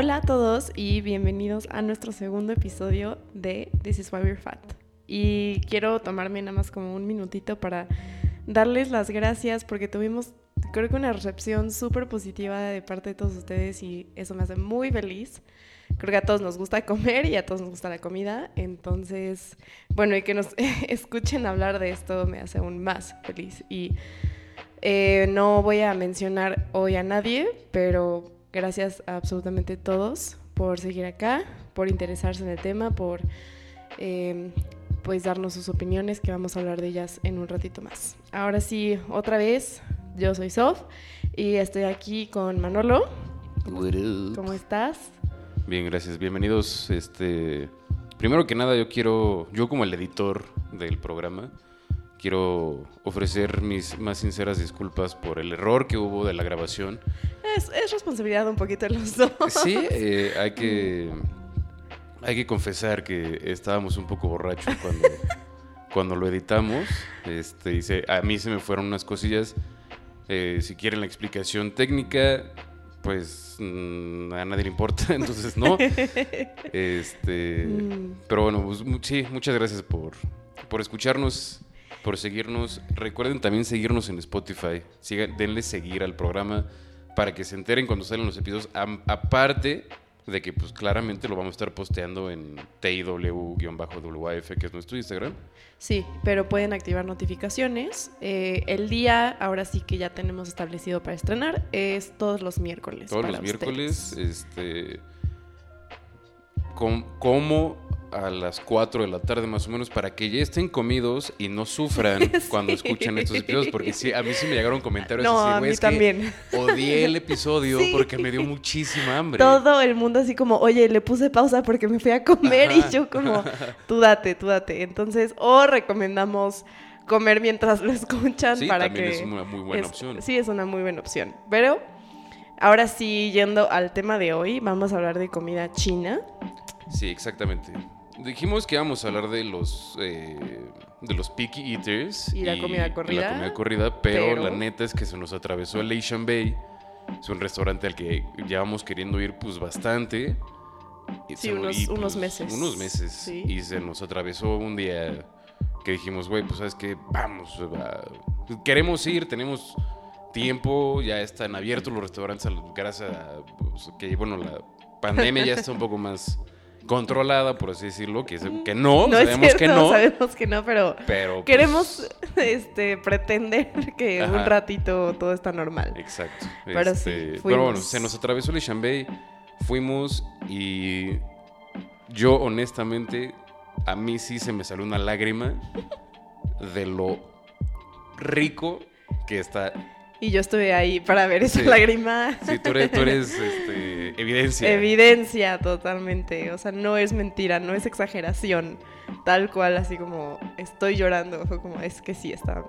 Hola a todos y bienvenidos a nuestro segundo episodio de This is Why We're Fat. Y quiero tomarme nada más como un minutito para darles las gracias porque tuvimos creo que una recepción súper positiva de parte de todos ustedes y eso me hace muy feliz. Creo que a todos nos gusta comer y a todos nos gusta la comida. Entonces, bueno, y que nos escuchen hablar de esto me hace aún más feliz. Y eh, no voy a mencionar hoy a nadie, pero gracias a absolutamente todos por seguir acá, por interesarse en el tema, por eh, pues darnos sus opiniones, que vamos a hablar de ellas en un ratito más. Ahora sí, otra vez, yo soy Sof y estoy aquí con Manolo. ¿Cómo estás? Bien, gracias. Bienvenidos. Este, primero que nada, yo quiero, yo como el editor del programa, quiero ofrecer mis más sinceras disculpas por el error que hubo de la grabación. Es, es responsabilidad un poquito de los dos. Sí, eh, hay que hay que confesar que estábamos un poco borrachos cuando, cuando lo editamos. Este, y se- a mí se me fueron unas cosillas. Eh, si quieren la explicación técnica, pues mm, a nadie le importa, entonces no. Este, Mm. pero bueno, pues, sí, muchas gracias por, por escucharnos, por seguirnos. Recuerden también seguirnos en Spotify. Sigan, denle seguir al programa para que se enteren cuando salen los episodios. Aparte de que pues claramente lo vamos a estar posteando en TIW-WAF, que es nuestro Instagram. Sí, pero pueden activar notificaciones. Eh, el día, ahora sí que ya tenemos establecido para estrenar, es todos los miércoles. Todos para los miércoles, este, como a las 4 de la tarde más o menos para que ya estén comidos y no sufran cuando Sí. escuchan estos episodios porque sí, a mí sí me llegaron comentarios No, así, a "Güey, mí es que también. odié el episodio Sí. porque me dio muchísima hambre. Todo el mundo así como, oye, le puse pausa porque me fui a comer Ajá. y yo como, tú date, tú date. Entonces, o recomendamos comer mientras lo escuchan Sí, para también que... es una muy buena es- opción. Sí, es una muy buena opción. Pero ahora sí, yendo al tema de hoy, vamos a hablar de comida china. Sí, exactamente. Dijimos que íbamos a hablar de los eh, de los picky eaters Y la comida corrida, la comida corrida, pero, pero- la neta es que se nos atravesó el Asian Bay. Es un restaurante al que llevamos queriendo ir pues bastante. Y Sí, se unos- y, pues, unos meses. Unos meses. Sí. Y se nos atravesó un día que dijimos, güey, pues sabes que vamos, va, queremos ir, tenemos tiempo, ya están abiertos los restaurantes gracias a pues, que, bueno, la pandemia ya está un poco más controlada, por así decirlo, que, que no, No es sabemos cierto, que no, sabemos que no, pero pero pues, queremos este, pretender que un ratito todo está normal. Exacto. Pero sí, Este, pero bueno, se nos atravesó el Chambay, fuimos y yo honestamente, a mí sí se me salió una lágrima de lo rico que está. Y yo estuve ahí para ver esa Sí. lágrima. Sí, tú eres, tú eres, este, evidencia. Evidencia totalmente. O sea, no es mentira, no es exageración. Tal cual, así como estoy llorando. Fue como, es que sí, está.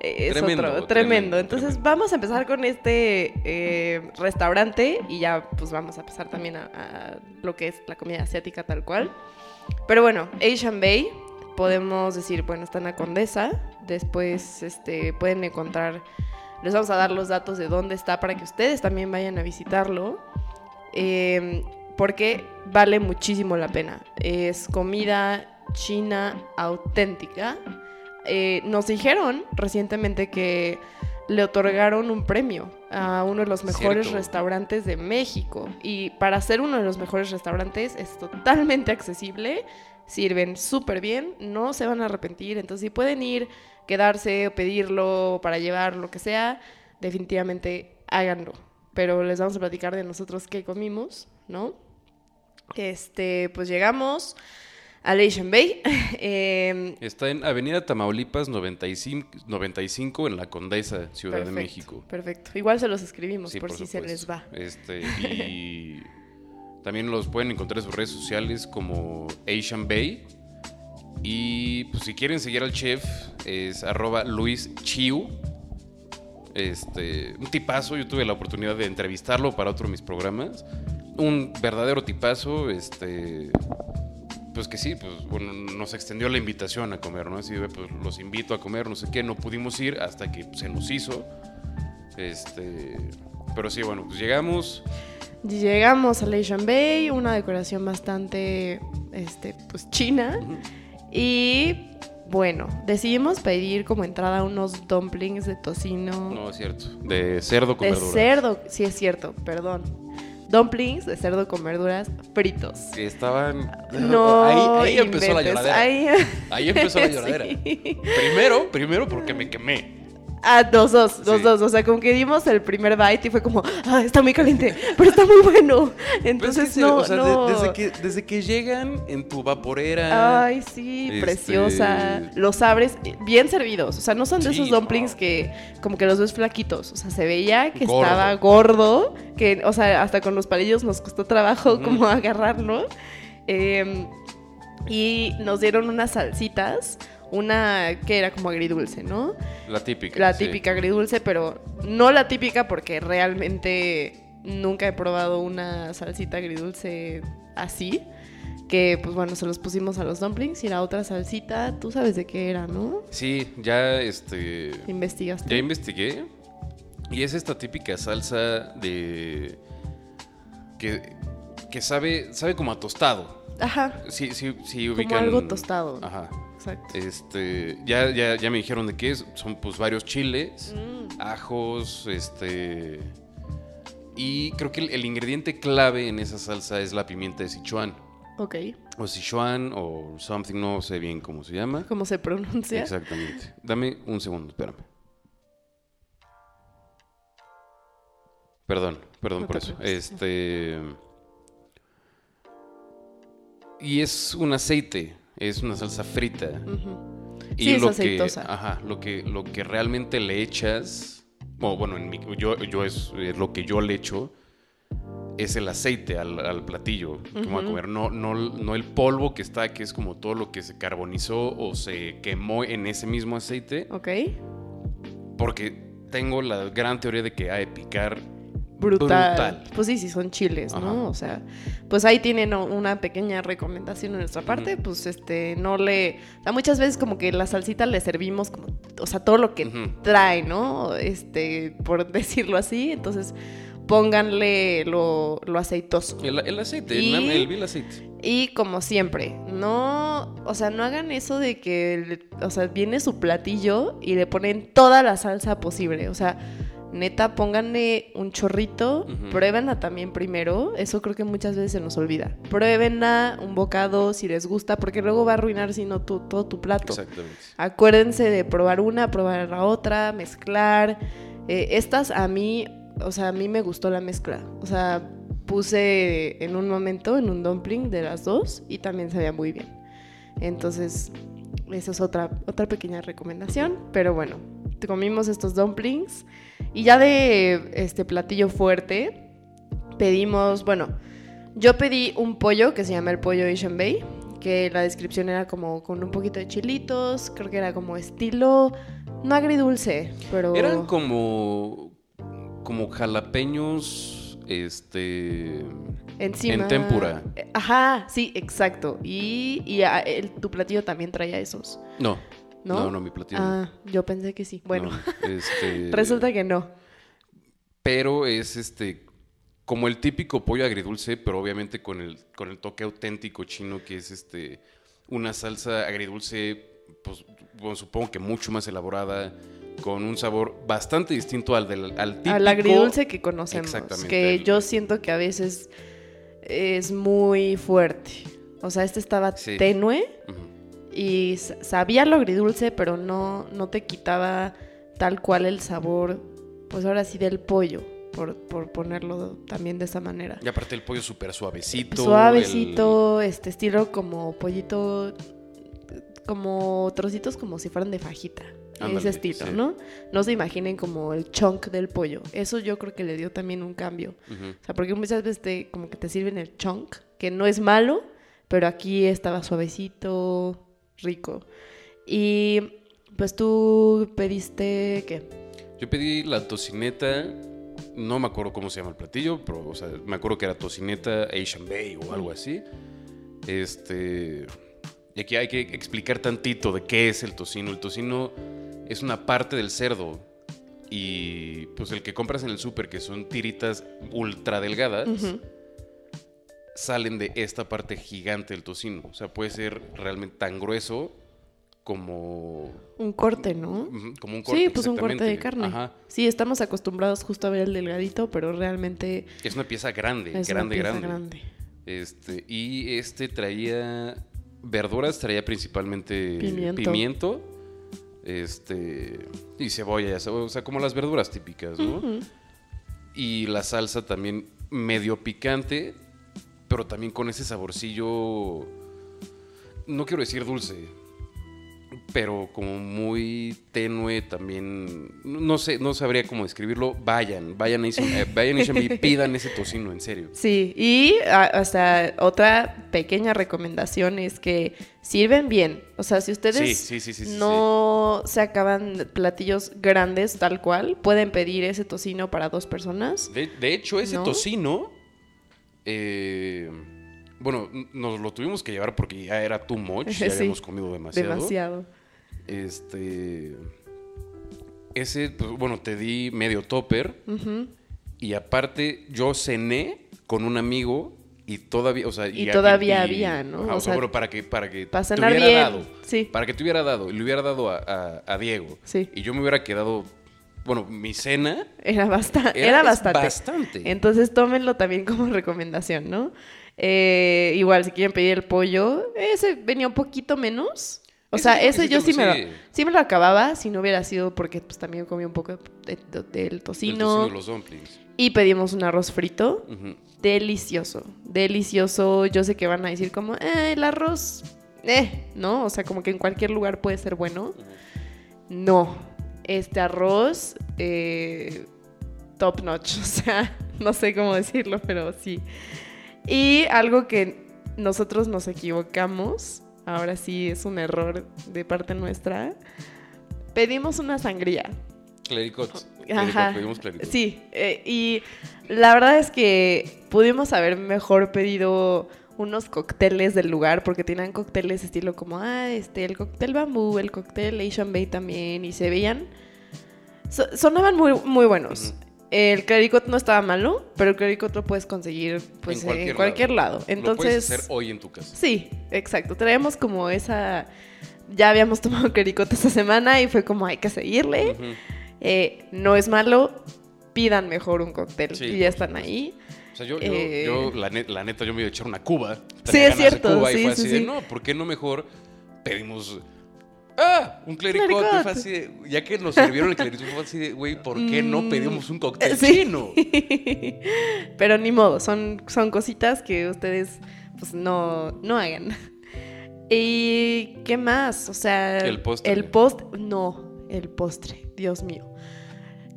eh, Es Tremendo, otro, tremendo. tremendo, Entonces, tremendo. vamos a empezar con este eh, restaurante y ya, pues vamos a pasar también a, a lo que es la comida asiática tal cual. Pero bueno, Asian Bay, podemos decir, bueno, está en la Condesa. Después, este, pueden encontrar. Les vamos a dar los datos de dónde está para que ustedes también vayan a visitarlo. Eh, porque vale muchísimo la pena. Es comida china auténtica. Eh, nos dijeron recientemente que le otorgaron un premio a uno de los mejores Cierto. restaurantes de México. Y para ser uno de los mejores restaurantes es totalmente accesible. Sirven súper bien, no se van a arrepentir. Entonces, si pueden ir, quedarse o pedirlo para llevar, lo que sea, definitivamente háganlo. Pero les vamos a platicar de nosotros qué comimos, ¿no? Este, pues llegamos al Asian Bay. Está en Avenida Tamaulipas 95, 95 en la Condesa, Ciudad de México. Perfecto. Igual se los escribimos Sí, por, si se les va. Este, y también los pueden encontrar en sus redes sociales como Asian Bay. Y pues si quieren seguir al chef, es arroba Luis Chiu. Este, un tipazo, yo tuve la oportunidad de entrevistarlo para otro de mis programas. Un verdadero tipazo, este, pues que sí, pues bueno, nos extendió la invitación a comer, ¿no? Así pues los invito a comer, no sé qué, no pudimos ir hasta que se nos hizo. Este, Pero sí, bueno, pues llegamos. Llegamos a Leishan Bay, una decoración bastante, este, pues china. Y bueno, decidimos pedir como entrada unos dumplings de tocino. No, es cierto. De cerdo con de verduras. cerdo, sí es cierto, perdón. Dumplings de cerdo con verduras fritos. Sí, estaban. No, ahí, ahí empezó la lloradera. Ahí, ahí- empezó la lloradera. Sí. Primero, primero porque me quemé. Ah, dos, dos, dos, Sí. dos. O sea, como que dimos el primer bite y fue como, ah, está muy caliente, pero está muy bueno. Entonces, es que sí, no, o sea, de- desde, que, desde que llegan en tu vaporera. Ay, sí, Este- preciosa. Los abres bien servidos. O sea, no son de Sí, esos dumplings que como que los ves flaquitos. O sea, se veía que Gordo. estaba gordo. Que, o sea, hasta con los palillos nos costó trabajo como agarrarlo. Eh, y nos dieron unas salsitas. Una que era como agridulce, ¿no? La típica. La sí. típica agridulce, pero no la típica porque realmente nunca he probado una salsita agridulce así. Que pues bueno, se los pusimos a los dumplings y la otra salsita, tú sabes de qué era, ¿no? Sí, ya este. Investigaste. Ya investigué. Y es esta típica salsa de. que, que sabe, sabe como a tostado. Ajá, Sí, sí, sí como ubican. algo tostado. Ajá. Exacto. Este, ya, ya, ya me dijeron de qué es. Son pues varios chiles, Mm, ajos, este. Y creo que el, el ingrediente clave en esa salsa es la pimienta de Sichuan. ok, O Sichuan o something, no sé bien cómo se llama. ¿cómo se pronuncia? Exactamente. Dame un segundo, espérame. Perdón, perdón No por eso. preocupes. Este. Y es un aceite, es una salsa frita. Y Sí, es lo aceitosa. que, ajá, lo que, lo que realmente le echas, o bueno, en mi- yo, yo es, es lo que yo le echo, es el aceite al, al platillo que me voy a comer, no, no, no el polvo que está, que es como todo lo que se carbonizó o se quemó en ese mismo aceite, Ok, porque tengo la gran teoría de que ha de picar brutal. Brutal. Pues sí, sí, son chiles, ¿no? O sea, pues ahí tienen una pequeña recomendación de nuestra parte, pues este, no le... O sea, muchas veces como que la salsita le servimos como, o sea, todo lo que trae, ¿no? Este, por decirlo así, entonces pónganle lo, lo aceitoso. el, el aceite, Y- el aceite. Y como siempre, no, o sea, no hagan eso de que, o sea, viene su platillo y le ponen toda la salsa posible, o sea, neta, pónganle un chorrito, pruébenla también primero, eso creo que muchas veces se nos olvida. Pruébenla un bocado si les gusta, porque luego va a arruinar si no tu- todo tu plato. Exactamente. Acuérdense de probar una, probar la otra, mezclar. Eh, estas a mí, o sea, a mí me gustó la mezcla. O sea, puse en un momento en un dumpling de las dos y también sabía muy bien. Entonces, esa es otra, otra pequeña recomendación. Pero bueno, comimos estos dumplings y ya de este platillo fuerte pedimos, bueno, yo pedí un pollo que se llama el pollo Asian Bay, que la descripción era como con un poquito de chilitos, creo que era como estilo, no agridulce, pero... Eran como, como jalapeños, este... encima. en tempura. Ajá, sí, exacto. Y, y ah, el- tu platillo también traía esos, No, ¿no? no, no, mi platillo. no. Ah, yo pensé que sí. Bueno, No, este, resulta que no. Pero es este como el típico pollo agridulce, pero obviamente con el, con el toque auténtico chino, que es este una salsa agridulce, pues bueno, supongo que mucho más elaborada, con un sabor bastante distinto al del al típico. Al agridulce que conocemos. Exactamente, Que el- yo siento que a veces es muy fuerte. O sea, este estaba Sí. tenue. Y sabía lo agridulce, pero no, no te quitaba tal cual el sabor, pues ahora sí, del pollo, por, por ponerlo también de esa manera. Y aparte el pollo súper suavecito. Suavecito, este estilo como pollito, como trocitos como si fueran de fajita. Ándale, ese estilo, sí. ¿no? No se imaginen como el chunk del pollo. Eso yo creo que le dio también un cambio. O sea, porque muchas veces te, como que te sirven el chunk, que no es malo, pero aquí estaba suavecito, rico. Y pues tú pediste, ¿qué? Yo pedí la tocineta, no me acuerdo cómo se llama el platillo, pero o sea, me acuerdo que era tocineta Asian Bay o algo así. Este. Y aquí hay que explicar tantito de qué es el tocino. El tocino es una parte del cerdo Y pues el que compras en el súper, que son tiritas ultra delgadas. Salen de esta parte gigante del tocino. O sea, puede ser realmente tan grueso como, Un corte, ¿no? como un corte. Sí, pues un corte de carne. Ajá. Sí, estamos acostumbrados justo a ver el delgadito, pero realmente Es una pieza grande, es grande, una pieza grande. grande. Este, y este traía verduras, traía principalmente Pimiento. pimiento, este, y cebolla, o sea, como las verduras típicas, ¿no? Y la salsa también medio picante, pero también con ese saborcillo, no quiero decir dulce, pero como muy tenue también, no sé, no sabría cómo describirlo. Vayan, vayan a Asian- eh, vayan Bee, pidan ese tocino, en serio. Sí, y a- o sea, otra pequeña recomendación es que sirven bien. O sea, si ustedes Sí, sí, sí, sí, sí, no se acaban platillos grandes tal cual, pueden pedir ese tocino para dos personas. De, de hecho, ese ¿No? tocino, eh, bueno, nos lo tuvimos que llevar porque ya era too much, ya Sí. habíamos comido demasiado. Demasiado. Este, ese, pues, bueno, te di medio topper y aparte yo cené con un amigo y todavía, o sea, Y todavía había, ¿no? ajá, O o sea, sea, bueno, para que, para que para te hubiera bien, dado, sí. para que te hubiera dado, y le hubiera dado a, a- a Diego, Sí. y yo me hubiera quedado, bueno, mi cena Era, basta- Era- era bastante. bastante. Entonces tómenlo también como recomendación, ¿no? Eh, igual, si quieren pedir el pollo, ese venía un poquito menos. O sea, ese yo sí me, lo, sí. me lo acababa si no hubiera sido porque pues también comí un poco de- de- del el tocino. tocino los dumplings. Y pedimos un arroz frito. Delicioso, delicioso. Yo sé que van a decir como, eh, el arroz, eh, ¿no? O sea, como que en cualquier lugar puede ser bueno. No, este arroz, eh, top notch, o sea, no sé cómo decirlo, pero sí. Y algo que nosotros nos equivocamos, ahora sí es un error de parte nuestra, pedimos una sangría. Clericot. Ajá. Pedimos clericot. Sí, eh, y la verdad es que pudimos haber mejor pedido unos cócteles del lugar porque tenían cócteles estilo como, ah, este, el cóctel bambú, el cóctel Asian Bay también, y se veían, so- sonaban muy, muy buenos. El clericot no estaba malo, pero el clericot lo puedes conseguir pues, en cualquier, lado. Lo Entonces, puedes hacer hoy en tu casa. Sí, exacto. Traemos como esa. Ya habíamos tomado clericot esta semana y fue como hay que seguirle. Eh, no es malo, pidan mejor un cóctel Sí, y ya están ahí. O sea, yo, yo, Eh. yo, la, net- la neta, yo me iba a echar una cuba. Sí, es cierto, Cuba y sí, fue sí, así de, sí. no, ¿por qué no mejor pedimos... Ah, un clericot. Clericot. Fue así de- ya que nos sirvieron el clericot, fue así de, güey, ¿por qué no Mm, pedimos un cóctel sí. chino? Pero ni modo, son, son cositas que ustedes pues no, no hagan. ¿Y qué más? O sea, El postre. El post, no, el postre, Dios mío.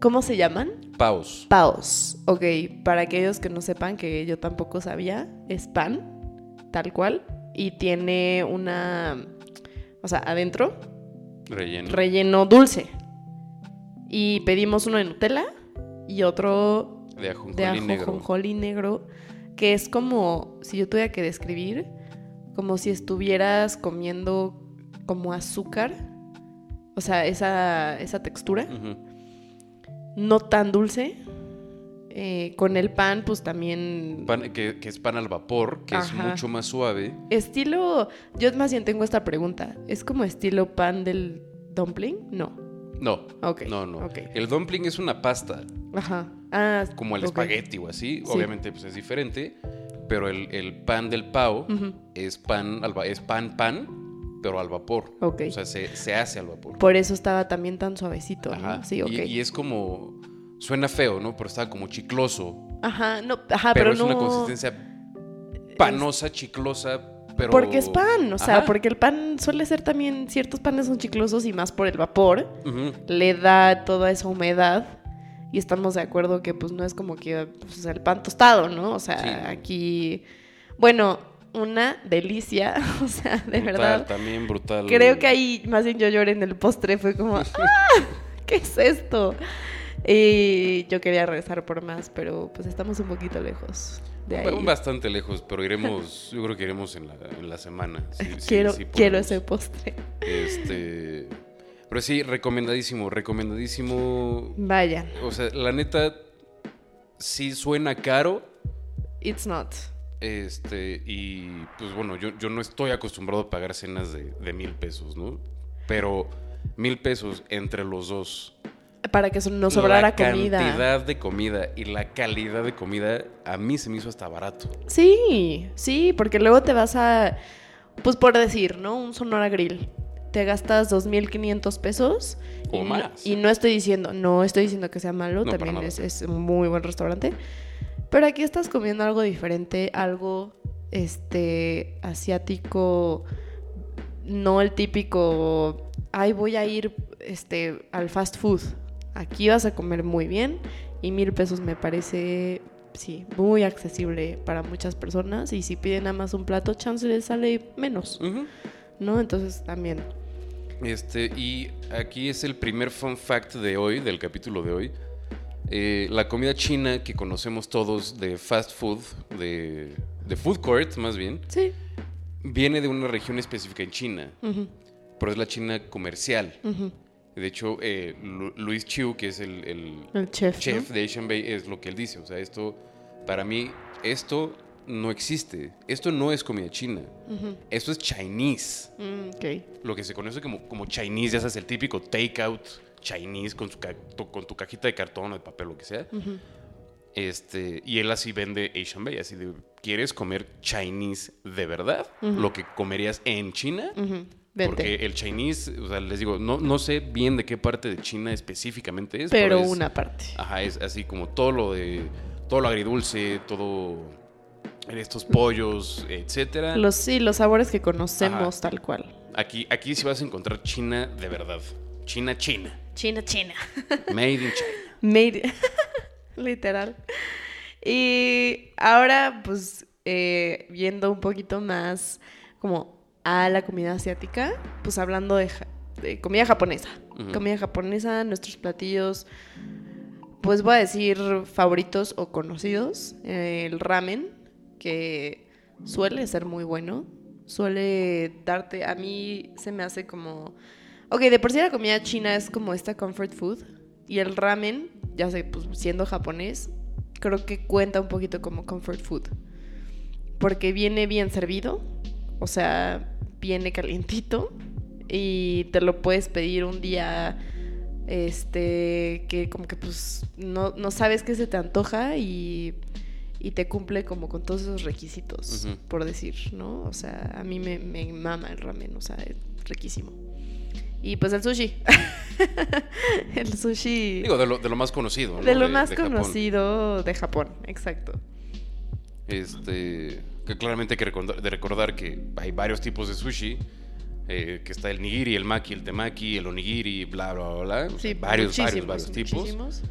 ¿Cómo se llaman? Paus. Paos. Ok, para aquellos que no sepan, que yo tampoco sabía, es pan, tal cual, y tiene una, o sea, adentro, Relleno. relleno dulce. Y pedimos uno de Nutella y otro de ajonjolí de negro. ajonjolí negro, que es como, si yo tuviera que describir, como si estuvieras comiendo como azúcar, o sea, esa, esa textura. No tan dulce. Eh, con el pan, pues también... Pan- que, que es pan al vapor, que es mucho más suave. Estilo, yo más bien tengo esta pregunta, ¿es como estilo pan del dumpling? No. No, Ok. no, no. El dumpling es una pasta, Ajá. Ah, como el espagueti o así. Sí. Obviamente, pues es diferente. Pero el, el pan del pao Ujú. es pan, es pan, pan, pero al vapor. Ok. O sea, se, se hace al vapor. Por eso estaba también tan suavecito, ¿no? Ajá. Sí, ok. y, y es como. Suena feo, ¿no? Pero está como chicloso. Ajá, no, ajá, pero, pero, es no... una consistencia panosa, chiclosa, pero. Porque es pan, o sea, Ajá. porque el pan suele ser también, ciertos panes son chiclosos y más por el vapor, Ujú. le da toda esa humedad y estamos de acuerdo que pues no es como que pues, el pan tostado, ¿no? O sea, Sí. aquí, bueno, una delicia, o sea, de Brutal, verdad. También brutal. Creo que ahí más bien yo lloré en el postre, fue como, ¡ah! ¿Qué es esto? Y yo quería regresar por más, pero pues estamos un poquito lejos de ahí. Bueno, Bastante lejos, pero iremos. Yo creo que iremos en la, en la semana. sí, quiero, sí quiero ese postre. Este. Pero sí, recomendadísimo, recomendadísimo. Vayan. O sea, la neta, sí suena caro. It's not. Este, y pues bueno, yo, yo no estoy acostumbrado a pagar cenas de, de mil pesos, ¿no? Pero mil pesos entre los dos. Para que no sobrara la comida. cantidad de comida y la calidad de comida a mí se me hizo hasta barato. Sí, sí, porque luego te vas a, pues por decir, ¿no? Un Sonora Grill. Te gastas 2.500 pesos. O y, más. No, y no estoy diciendo, no estoy diciendo que sea malo, No, también es, es un muy buen restaurante. Pero aquí estás comiendo algo diferente, algo, este, asiático, no el típico, ay, voy a ir, este, al fast food. Aquí vas a comer muy bien y mil pesos me parece, sí, muy accesible para muchas personas. Y si piden nada más un plato, chance les sale menos. ¿no? Entonces también. Este, y aquí es el primer fun fact de hoy, del capítulo de hoy. Eh, la comida china que conocemos todos de fast food, de, de food court más bien, Sí. viene de una región específica en China, Ujú, pero es la China comercial. De hecho, eh, Lu- Luis Chiu, que es el, el El chef. de Asian Bay, es lo que él dice. O sea, esto, para mí, esto no existe. Esto no es comida china. Esto es Chinese. Mm. Lo que se conoce como, como Chinese, ya sabes, el típico takeout Chinese con, su tu- con tu cajita de cartón o de papel, lo que sea. Este, y él así vende Asian Bay, así de, ¿quieres comer Chinese de verdad? Lo que comerías en China. Porque el Chinese, o sea, les digo, no, no sé bien de qué parte de China específicamente es. pero es- una parte. Ajá, es así como todo lo de, todo lo agridulce, todo estos pollos, etcétera. Los, sí, los sabores que conocemos tal cual. Aquí, aquí sí vas a encontrar China de verdad. China, China. China, China. Made in China. Made. Literal. Y ahora, pues, eh, viendo un poquito más como a la comida asiática, pues hablando de, ja- de comida japonesa. Comida japonesa, nuestros platillos, pues voy a decir favoritos o conocidos. Eh, el ramen, que suele ser muy bueno. Suele darte, a mí se me hace como... Ok, de por sí la comida china es como esta comfort food. Y el ramen, ya sé, pues siendo japonés, creo que cuenta un poquito como comfort food. Porque viene bien servido, o sea, viene calientito y te lo puedes pedir un día este que como que pues no, no sabes qué se te antoja y, y te cumple como con todos esos requisitos, por decir, ¿no? O sea, a mí me, me mama el ramen, o sea, es riquísimo. Y pues el sushi. el sushi. Digo, de lo, de lo más conocido. ¿no? de lo más Japón. conocido de Japón, exacto. Este, que claramente hay que recordar, de recordar que hay varios tipos de sushi. eh, que está el nigiri, el maki, el temaki, el onigiri, bla, bla, bla. bla. O sea, Sí, varios, varios, varios tipos. muchísimos.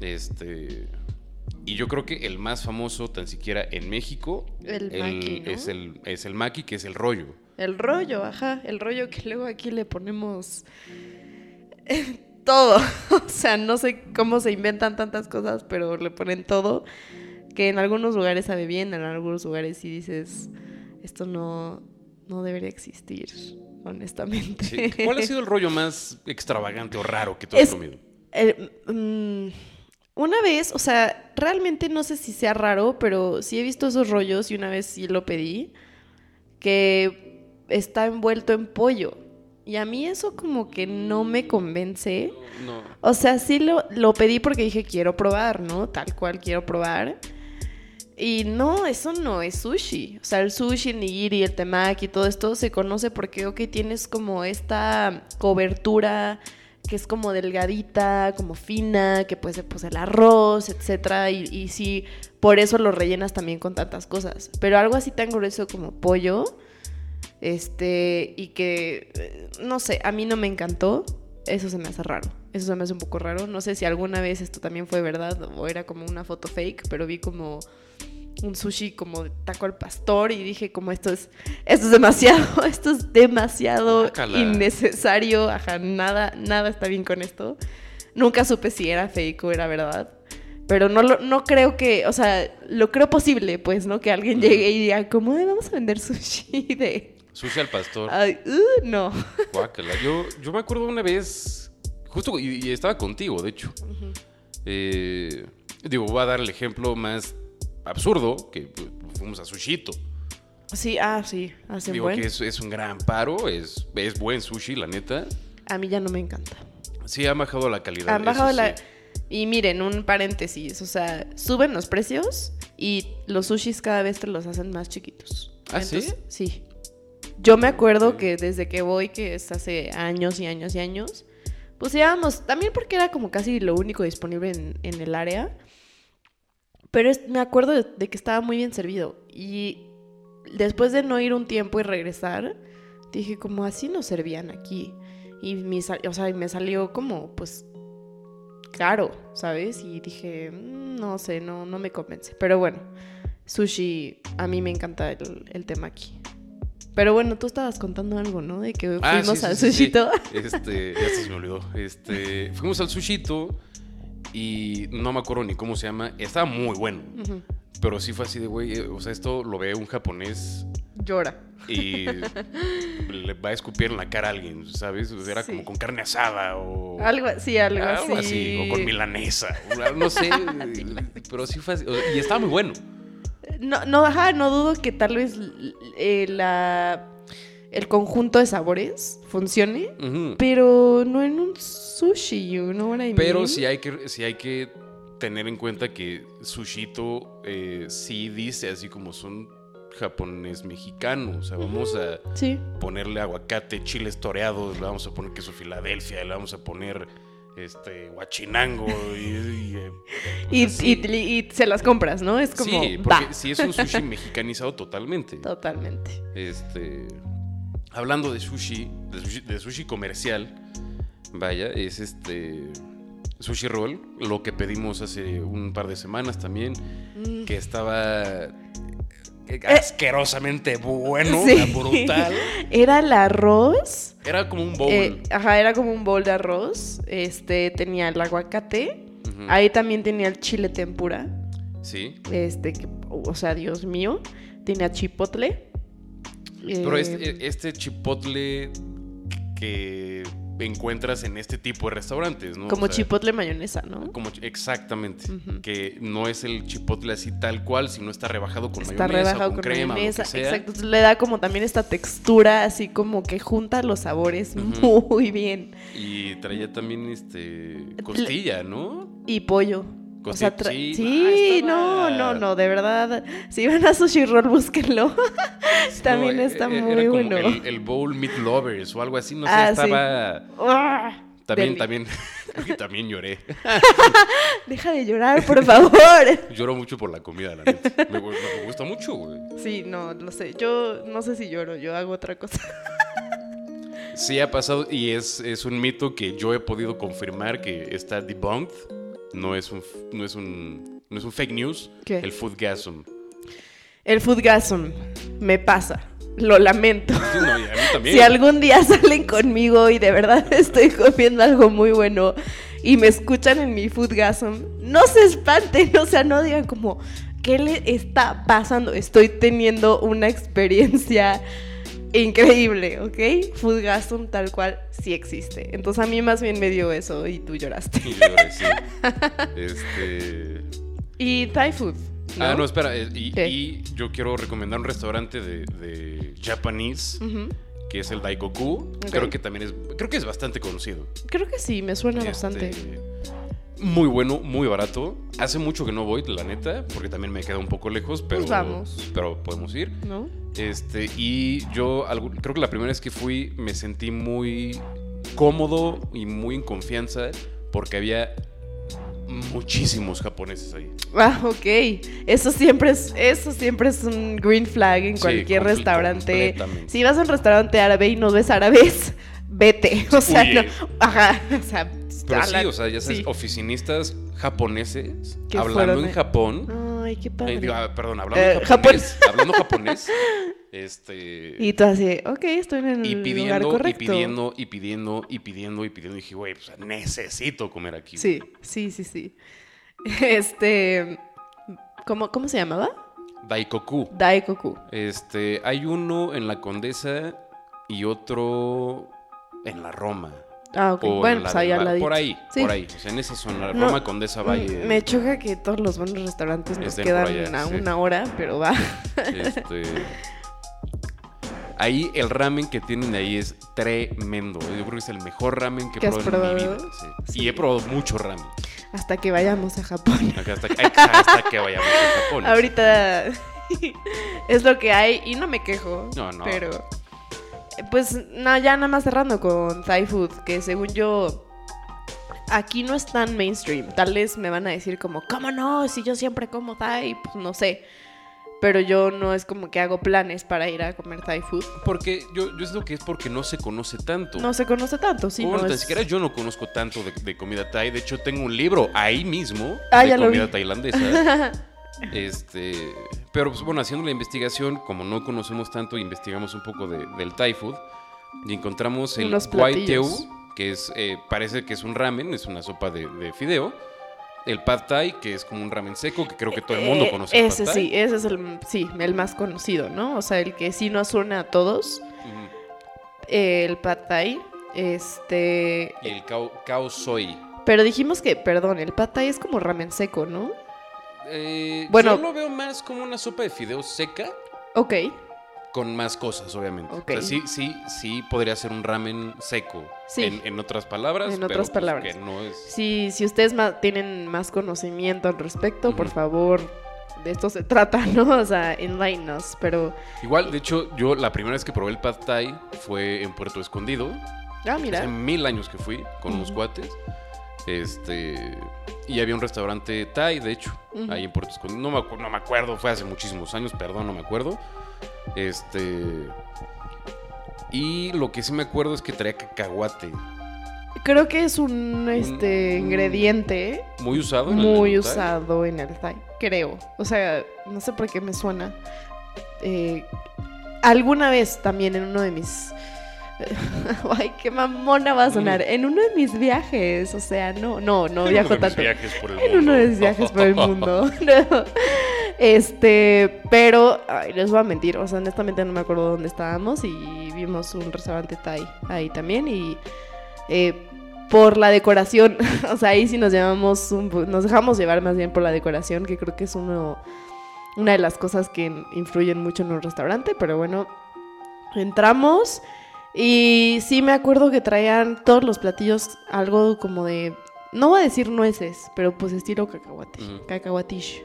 Este. Y yo creo que el más famoso, tan siquiera en México, El maki, ¿no? es, el, es el maki, que es el rollo. El rollo, ajá, el rollo que luego aquí le ponemos todo. O sea, no sé cómo se inventan tantas cosas, pero le ponen todo. Que en algunos lugares sabe bien, en algunos lugares sí dices, esto no, no debería existir, honestamente. Sí. ¿Cuál ha sido el rollo más extravagante o raro que tú has Es- comido? Mm, una vez, o sea, realmente no sé si sea raro, pero sí he visto esos rollos y una vez sí lo pedí, que está envuelto en pollo. Y a mí eso como que no me convence. No. O sea, sí lo, lo pedí porque dije, quiero probar, ¿no? Tal cual quiero probar. Y no, eso no es sushi. O sea, el sushi, el nigiri, el temaki, todo esto se conoce porque, ok, tienes como esta cobertura que es como delgadita, como fina, que puede ser pues el arroz, etcétera, y, y sí, por eso lo rellenas también con tantas cosas. Pero algo así tan grueso como pollo, este, y que, eh, no sé, a mí no me encantó, eso se me hace raro. Eso se me hace un poco raro. No sé si alguna vez esto también fue verdad o era como una foto fake, pero vi como un sushi como de taco al pastor y dije como esto es esto es demasiado, esto es demasiado innecesario, ajá, nada nada está bien con esto. Nunca supe si era fake o era verdad. Pero no, lo, no creo que, o sea, lo creo posible, pues, ¿no? Que alguien llegue y diga, ¿cómo de vamos a vender sushi de...? Sushi al pastor. Ay, uh, no. Guácala. Yo, yo me acuerdo una vez, justo, y, y estaba contigo, de hecho. Eh, digo, voy a dar el ejemplo más absurdo, que fuimos a Sushito. Sí, ah, sí, hace Digo buen. que es, es un gran paro, es, es buen sushi, la neta. A mí ya no me encanta. Sí, ha bajado la calidad. Han bajado sí. la... Y miren, un paréntesis, o sea, suben los precios y los sushis cada vez te los hacen más chiquitos. ¿Ah, sí? Sí. Yo me acuerdo que desde que voy, que es hace años y años y años, pues íbamos, también porque era como casi lo único disponible en, en el área, pero es- me acuerdo de, de que estaba muy bien servido. Y después de no ir un tiempo y regresar, dije como así nos servían aquí. Y mi o sea, me salió como pues caro, ¿sabes? Y dije, "Mm, no sé, no, no me convence. Pero bueno, sushi, a mí me encanta el, el tema aquí. Pero bueno, tú estabas contando algo, ¿no? De que Ah, fuimos sí, al sí, sushito. Este, ya se me olvidó. Este, fuimos al sushito y no me acuerdo ni cómo se llama. Estaba muy bueno. Pero sí fue así de, güey, eh, o sea, esto lo ve un japonés Llora. y le va a escupir en la cara a alguien, ¿sabes? Era Sí. como con carne asada o... Algo, sí, algo, algo así. O con milanesa. o No sé. pero sí fue así. Y estaba muy bueno. No, no, ajá, no dudo que tal vez eh, la, el conjunto de sabores funcione, pero no en un sushi, you know what I mean? Pero sí hay que, sí hay que tener en cuenta que Sushito eh, sí dice así como son japonés mexicano. O sea, vamos a Sí. ponerle aguacate, chiles toreados, le vamos a poner queso Filadelfia, le vamos a poner este guachinango y, y, eh, pues y- y se las compras, ¿no? Es como, sí, porque va. sí es un sushi mexicanizado totalmente. Totalmente. Este, hablando de sushi, de sushi, de sushi comercial, vaya, es este sushi roll, lo que pedimos hace un par de semanas también, Mm. que estaba eh, asquerosamente bueno, Sí. brutal. Era el arroz. Era como un bowl. eh, ajá, era como un bowl de arroz. Este tenía el aguacate. Ahí también tenía el chile tempura. Sí. Este, que, o sea, Dios mío. Tenía chipotle. Pero Eh, este, este chipotle que encuentras en este tipo de restaurantes, ¿no? como O sea, chipotle mayonesa, ¿no? Como, exactamente. Que no es el chipotle así tal cual, sino está rebajado con Está mayonesa, rebajado o con, crema, mayonesa. lo que sea. Exacto. Entonces le da como también esta textura, así como que junta los sabores muy bien. Y traía también este costilla, ¿no? Y pollo. O sea, sí, sí, ah, no, no, no, de verdad. Si van a Sushi Roll, búsquenlo. También No, está e- e- muy era como bueno. El, el bowl meat lovers o algo así, no sé, Ah, sí. estaba... ¡Ah! También, también, también lloré. Deja de llorar, por favor. Lloro mucho por la comida, la neta. Me gusta mucho, güey. Sí, no, lo sé. Yo no sé si lloro, yo hago otra cosa. Sí ha pasado y es, es un mito que yo he podido confirmar que está debunked. No es un, no es un, no es un fake news. ¿Qué? El foodgasm. El foodgasm me pasa. Lo lamento. No, y a mí también. Si algún día salen conmigo y de verdad estoy comiendo algo muy bueno y me escuchan en mi foodgasm, no se espanten, o sea, no digan como, ¿qué le está pasando? Estoy teniendo una experiencia increíble, ¿ok? Foodgasm tal cual sí existe. Entonces a mí más bien me dio eso y tú lloraste. Y lloré, sí. Este... Y Thai food. ¿no? Ah, no, espera. eh, Y, y yo quiero recomendar un restaurante de, de que es el Daikoku. Creo que también es... Creo que es bastante conocido. Creo que sí, me suena Este, bastante. Muy bueno, muy barato. Hace mucho que no voy, la neta, porque también me queda un poco lejos, pero, Pues vamos. pero podemos ir. ¿No? Este, y yo creo que la primera vez que fui me sentí muy cómodo y muy en confianza porque había muchísimos japoneses ahí. Ah, ok. Eso siempre es, eso siempre es un green flag en Sí, cualquier comple- restaurante. Si vas a un restaurante árabe y no ves árabes, vete. O sea, no. Ajá. O sea, Pero sí, o sea, ya sabes, sí. oficinistas japoneses hablando fueron en Japón. Ay, qué Eh, padre. digo, ah, perdón, hablando Eh, japonés. hablando japonés. Este. Y tú así, ok, estoy en el Y lugar pidiendo, y correcto. pidiendo, y pidiendo, y pidiendo, y pidiendo. Y dije, güey, pues necesito comer aquí. Sí, sí, sí, sí. Este. ¿Cómo, cómo se llamaba? Daikoku. Daikoku. Este, hay uno en la Condesa y otro en la Roma. Ah, ok. O Bueno, pues ahí al ladito. Por ahí, Sí. por ahí. O sea, en esa zona, No, Roma, Condesa, Valle. Me choca que todos los buenos restaurantes nos quedan allá, a sí. una hora, pero va. Este, ahí el ramen que tienen ahí es tremendo. Yo creo que es el mejor ramen que he ¿Que has probado en mi vida. sí. Sí. Y he probado mucho ramen. Hasta que vayamos a Japón. Hasta que vayamos a Japón. Ahorita es lo que hay y no me quejo. No, no. Pero. Pues no, ya nada más cerrando con Thai food, que según yo. Aquí no es tan mainstream. Tal vez me van a decir como, ¿cómo no? Si yo siempre como Thai, pues no sé. Pero yo no es como que hago planes para ir a comer Thai food. Porque yo, yo siento que es porque no se conoce tanto. No se conoce tanto, sí. bueno, no ni es- siquiera yo no conozco tanto de, de comida thai. De hecho, tengo un libro ahí mismo Ah, de comida tailandesa. este, pero pues, bueno, haciendo la investigación, como no conocemos tanto, investigamos un poco de- del Thai food y encontramos el platillos. que es eh, parece que es un ramen, es una sopa de, de fideo. El Pad Thai, que es como un ramen seco, que creo que todo el mundo Eh, conoce. el Ese Pad sí, ese es el, sí, el más conocido, ¿no? O sea, el que sí nos suena a todos. El pad thai. Este. Y el Khao Soi. Pero dijimos que, perdón, el pad thai es como ramen seco, ¿no? Eh, Bueno. yo lo veo más como una sopa de fideo seca. Ok. Con más cosas, obviamente. Ok. O sea, sí, sí, sí podría ser un ramen seco. Sí. En, en otras palabras. En pero, otras pues, palabras. que no es. Si, si ustedes ma- tienen más conocimiento al respecto, por Ujú. favor, de esto se trata, ¿no? O sea, enlighten us, pero... Igual, de hecho, yo la primera vez que probé el pad thai fue en Puerto Escondido. Ah, mira. Hace mil años que fui con unos Ujú. cuates. Este. Y había un restaurante thai, de hecho, ahí en Puerto Escondido. No me, no me acuerdo, fue hace muchísimos años, perdón, no me acuerdo. Este. Y lo que sí me acuerdo es que traía cacahuate. Creo que es un este, un- ingrediente Muy usado. en el muy thai. usado en el thai, creo. O sea, no sé por qué me suena. Eh, alguna vez también en uno de mis... Ay, qué mamona va a sonar. En uno de mis viajes, o sea, no, no, no En viajo uno de mis tanto. viajes por el En mundo. uno de mis viajes por el mundo. No. Este, pero ay, les voy a mentir, o sea, honestamente no me acuerdo dónde estábamos y vimos un restaurante Thai ahí también y eh, por la decoración, o sea, ahí sí nos llevamos un nos dejamos llevar más bien por la decoración, que creo que es uno una de las cosas que influyen mucho en un restaurante, pero bueno, entramos y sí me acuerdo que traían todos los platillos algo como de no voy a decir nueces, pero pues estilo cacahuate, Ujú. cacahuatish.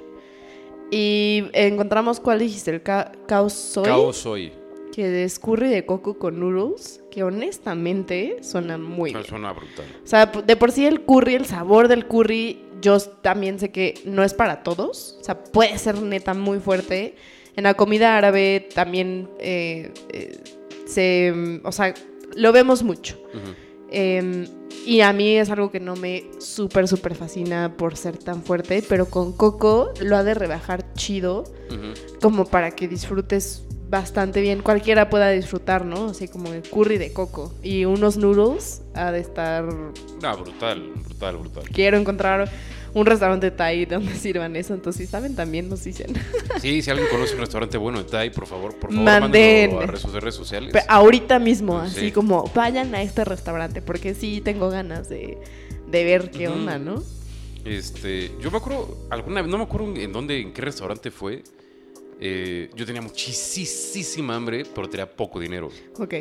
Y encontramos cuál dijiste, el ca cao soy, Cao soy. que es curry de coco con noodles, que honestamente suenan muy bien. Suena brutal. O sea, de por sí el curry, el sabor del curry, yo también sé que no es para todos. O sea, puede ser neta muy fuerte. En la comida árabe también eh, eh, se... O sea, lo vemos mucho. Eh, y a mí es algo que no me súper, súper fascina por ser tan fuerte, pero con coco lo ha de rebajar chido, como para que disfrutes bastante bien. Cualquiera pueda disfrutar, ¿no? Así como el curry de coco. Y unos noodles ha de estar... No, brutal, brutal, brutal. Quiero encontrar un restaurante Thai donde sirvan eso, entonces si saben también nos dicen. Sí, si alguien conoce un restaurante bueno de Thai, por favor, por favor, Manden. a sus redes sociales. Pero ahorita mismo, así sí. como vayan a este restaurante, porque sí tengo ganas de, de ver qué onda, ¿no? Este, yo me acuerdo, alguna vez, no me acuerdo en dónde, en qué restaurante fue. Eh, yo tenía muchísima hambre, pero tenía poco dinero. Ok.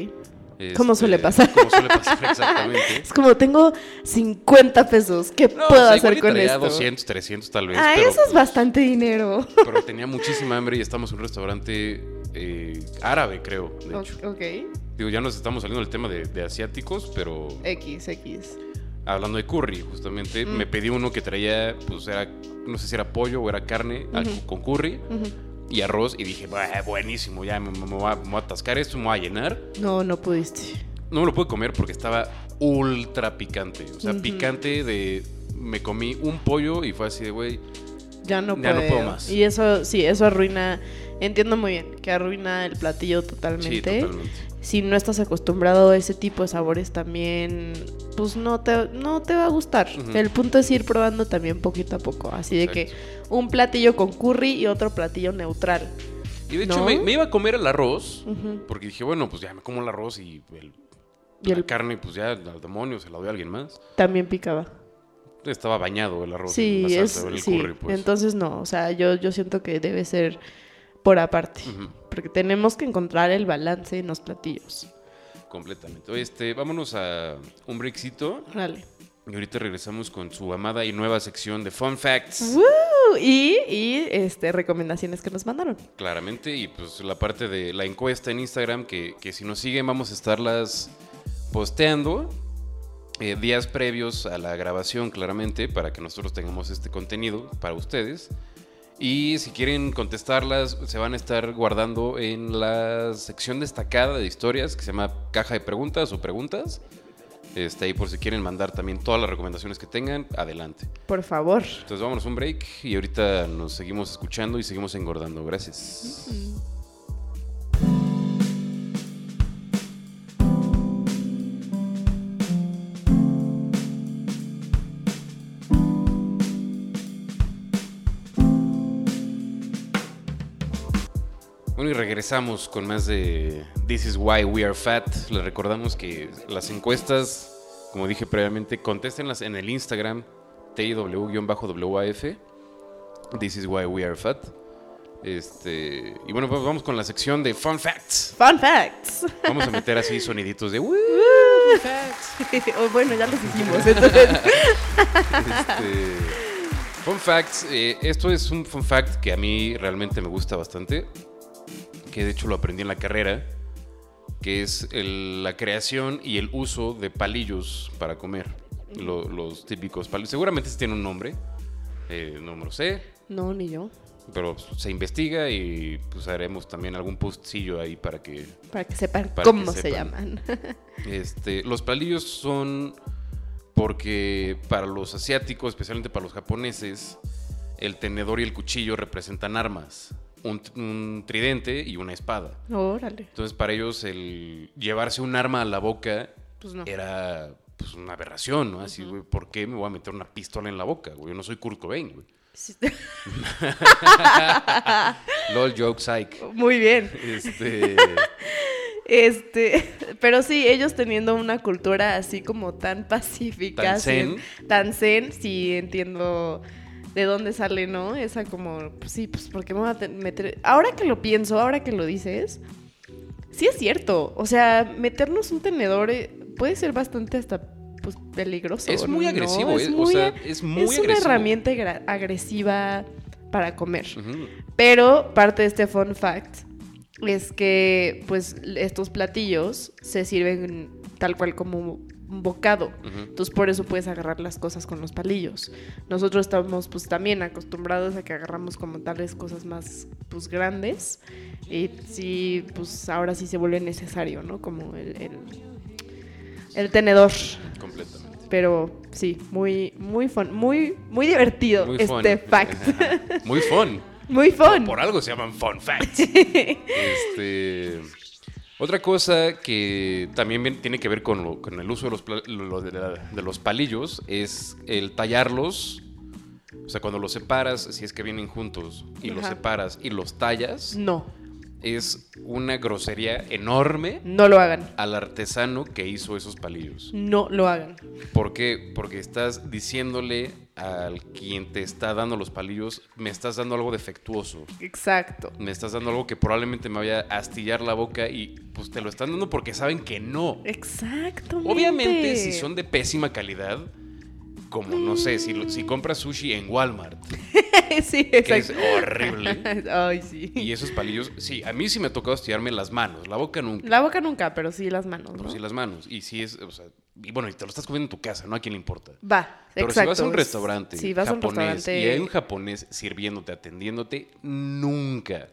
Este, Como suele pasar. Como suele pasar, exactamente. Es como tengo 50 pesos, ¿qué No, puedo o sea, hacer con esto? 200, 300 tal vez. ah, pero, eso es bastante dinero. pero tenía muchísima hambre y estamos en un restaurante eh, árabe, creo, de hecho. ok. Digo, ya nos estamos saliendo del tema de, de asiáticos, pero X, X. hablando de curry, justamente, Mm. me pedí uno que traía, pues era, no sé si era pollo o era carne con curry. Y arroz y dije, "Buah, buenísimo, ya me, me voy a, me voy a atascar esto, me voy a llenar. No, no pudiste. No me lo pude comer porque estaba ultra picante, o sea, picante de... Me comí un pollo y fue así de, güey, Ya no Ya no puedo. puedo más. Y eso, sí, eso arruina. Entiendo muy bien que arruina el platillo totalmente. sí, totalmente. Si no estás acostumbrado a ese tipo de sabores también, pues no te, no te va a gustar. El punto es ir probando también poquito a poco. Así de que un platillo con curry y otro platillo neutral. Y de hecho ¿No? me, me iba a comer el arroz, porque dije, bueno, pues ya me como el arroz y el- Y la el- carne, pues ya al demonio, se la doy a alguien más. También picaba. Estaba bañado el arroz Sí, en la es, salsa, el sí. curry, pues. Entonces no, o sea, yo, yo siento que debe ser por aparte. Porque tenemos que encontrar el balance en los platillos. completamente. Oye, Este, vámonos a un breakcito Dale. y ahorita regresamos con su amada y nueva sección de Fun Facts. ¡Woo! Y, y este, recomendaciones que nos mandaron. Claramente, y pues la parte de la encuesta en Instagram, que, que si nos siguen vamos a estarlas posteando eh, días previos a la grabación, claramente, para que nosotros tengamos este contenido para ustedes. Y si quieren contestarlas, se van a estar guardando en la sección destacada de historias que se llama caja de preguntas o preguntas. Este, ahí por si quieren mandar también todas las recomendaciones que tengan, adelante. Por favor. Entonces vámonos a un break y ahorita nos seguimos escuchando y seguimos engordando. Gracias. Y regresamos con más de This is why we are fat. Les recordamos que las encuestas, como dije previamente, contéstenlas en el Instagram TIW-WAF. This is why we are fat. Este, y bueno, pues vamos con la sección de Fun Facts. Fun facts. Vamos a meter así soniditos de "Woo". O bueno, ya los hicimos. Entonces, Este, fun facts. eh, esto es un fun fact que a mí realmente me gusta bastante. Que de hecho lo aprendí en la carrera. Que es el- la creación y el uso de palillos para comer. Lo- los típicos palillos. Seguramente tiene un nombre. eh, no me lo sé. no, ni yo. Pero se investiga y pues haremos también algún postillo ahí para que Para que sepan Para cómo que se llaman. Este, los palillos son porque para los asiáticos, especialmente para los japoneses, el tenedor y el cuchillo representan armas, un, un tridente y una espada. Órale. Entonces para ellos el llevarse un arma a la boca Pues no. era pues, una aberración, ¿no? Así, güey, ¿por qué me voy a meter una pistola en la boca? Güey? Yo no soy Kurt Cobain, güey. Sí. LOL joke psych. Muy bien. Este, Este, pero sí, ellos teniendo una cultura así como tan pacífica, tan zen, sí entiendo de dónde sale, ¿no? Esa como, pues sí, pues porque me voy a te- meter. Ahora que lo pienso, ahora que lo dices, sí es cierto. O sea, meternos un tenedor eh, puede ser bastante hasta pues peligroso. Es muy ¿no? agresivo, es o muy, sea, es muy es una herramienta agresiva para comer. Pero parte de este fun fact es que pues estos platillos se sirven tal cual como bocado. Entonces por eso puedes agarrar las cosas con los palillos. Nosotros estamos pues también acostumbrados a que agarramos como tales cosas más pues grandes y sí pues ahora sí se vuelve necesario, ¿no? Como el, el, el tenedor. Completamente. Pero sí, muy, muy fun, muy, muy divertido Muy este fun. fact. Muy fun. muy fun. Por algo se llaman fun facts. Este, otra cosa que también tiene que ver con, lo- con el uso de los, pla- lo de, la- de los palillos es el tallarlos. O sea, cuando los separas, si es que vienen juntos, y los separas y los tallas, No, es una grosería enorme no lo hagan. al artesano que hizo esos palillos. No lo hagan. ¿Por qué? Porque estás diciéndole al quien te está dando los palillos, me estás dando algo defectuoso. Exacto. Me estás dando algo que probablemente me vaya a astillar la boca y pues te lo están dando porque saben que no. Exacto. Obviamente, si son de pésima calidad, como no sé, si, si compras sushi en Walmart, sí, que es exacto. horrible. Ay, sí. Y esos palillos, sí, a mí sí me ha tocado estirarme las manos, la boca nunca, La boca nunca, pero sí las manos, pero ¿no? sí las manos. Y sí es, o sea, y bueno, y te lo estás comiendo en tu casa, ¿no? ¿A quién le importa? Va, Pero exacto. si vas a un restaurante Si vas a un japonés restaurante, y hay un japonés sirviéndote, atendiéndote, nunca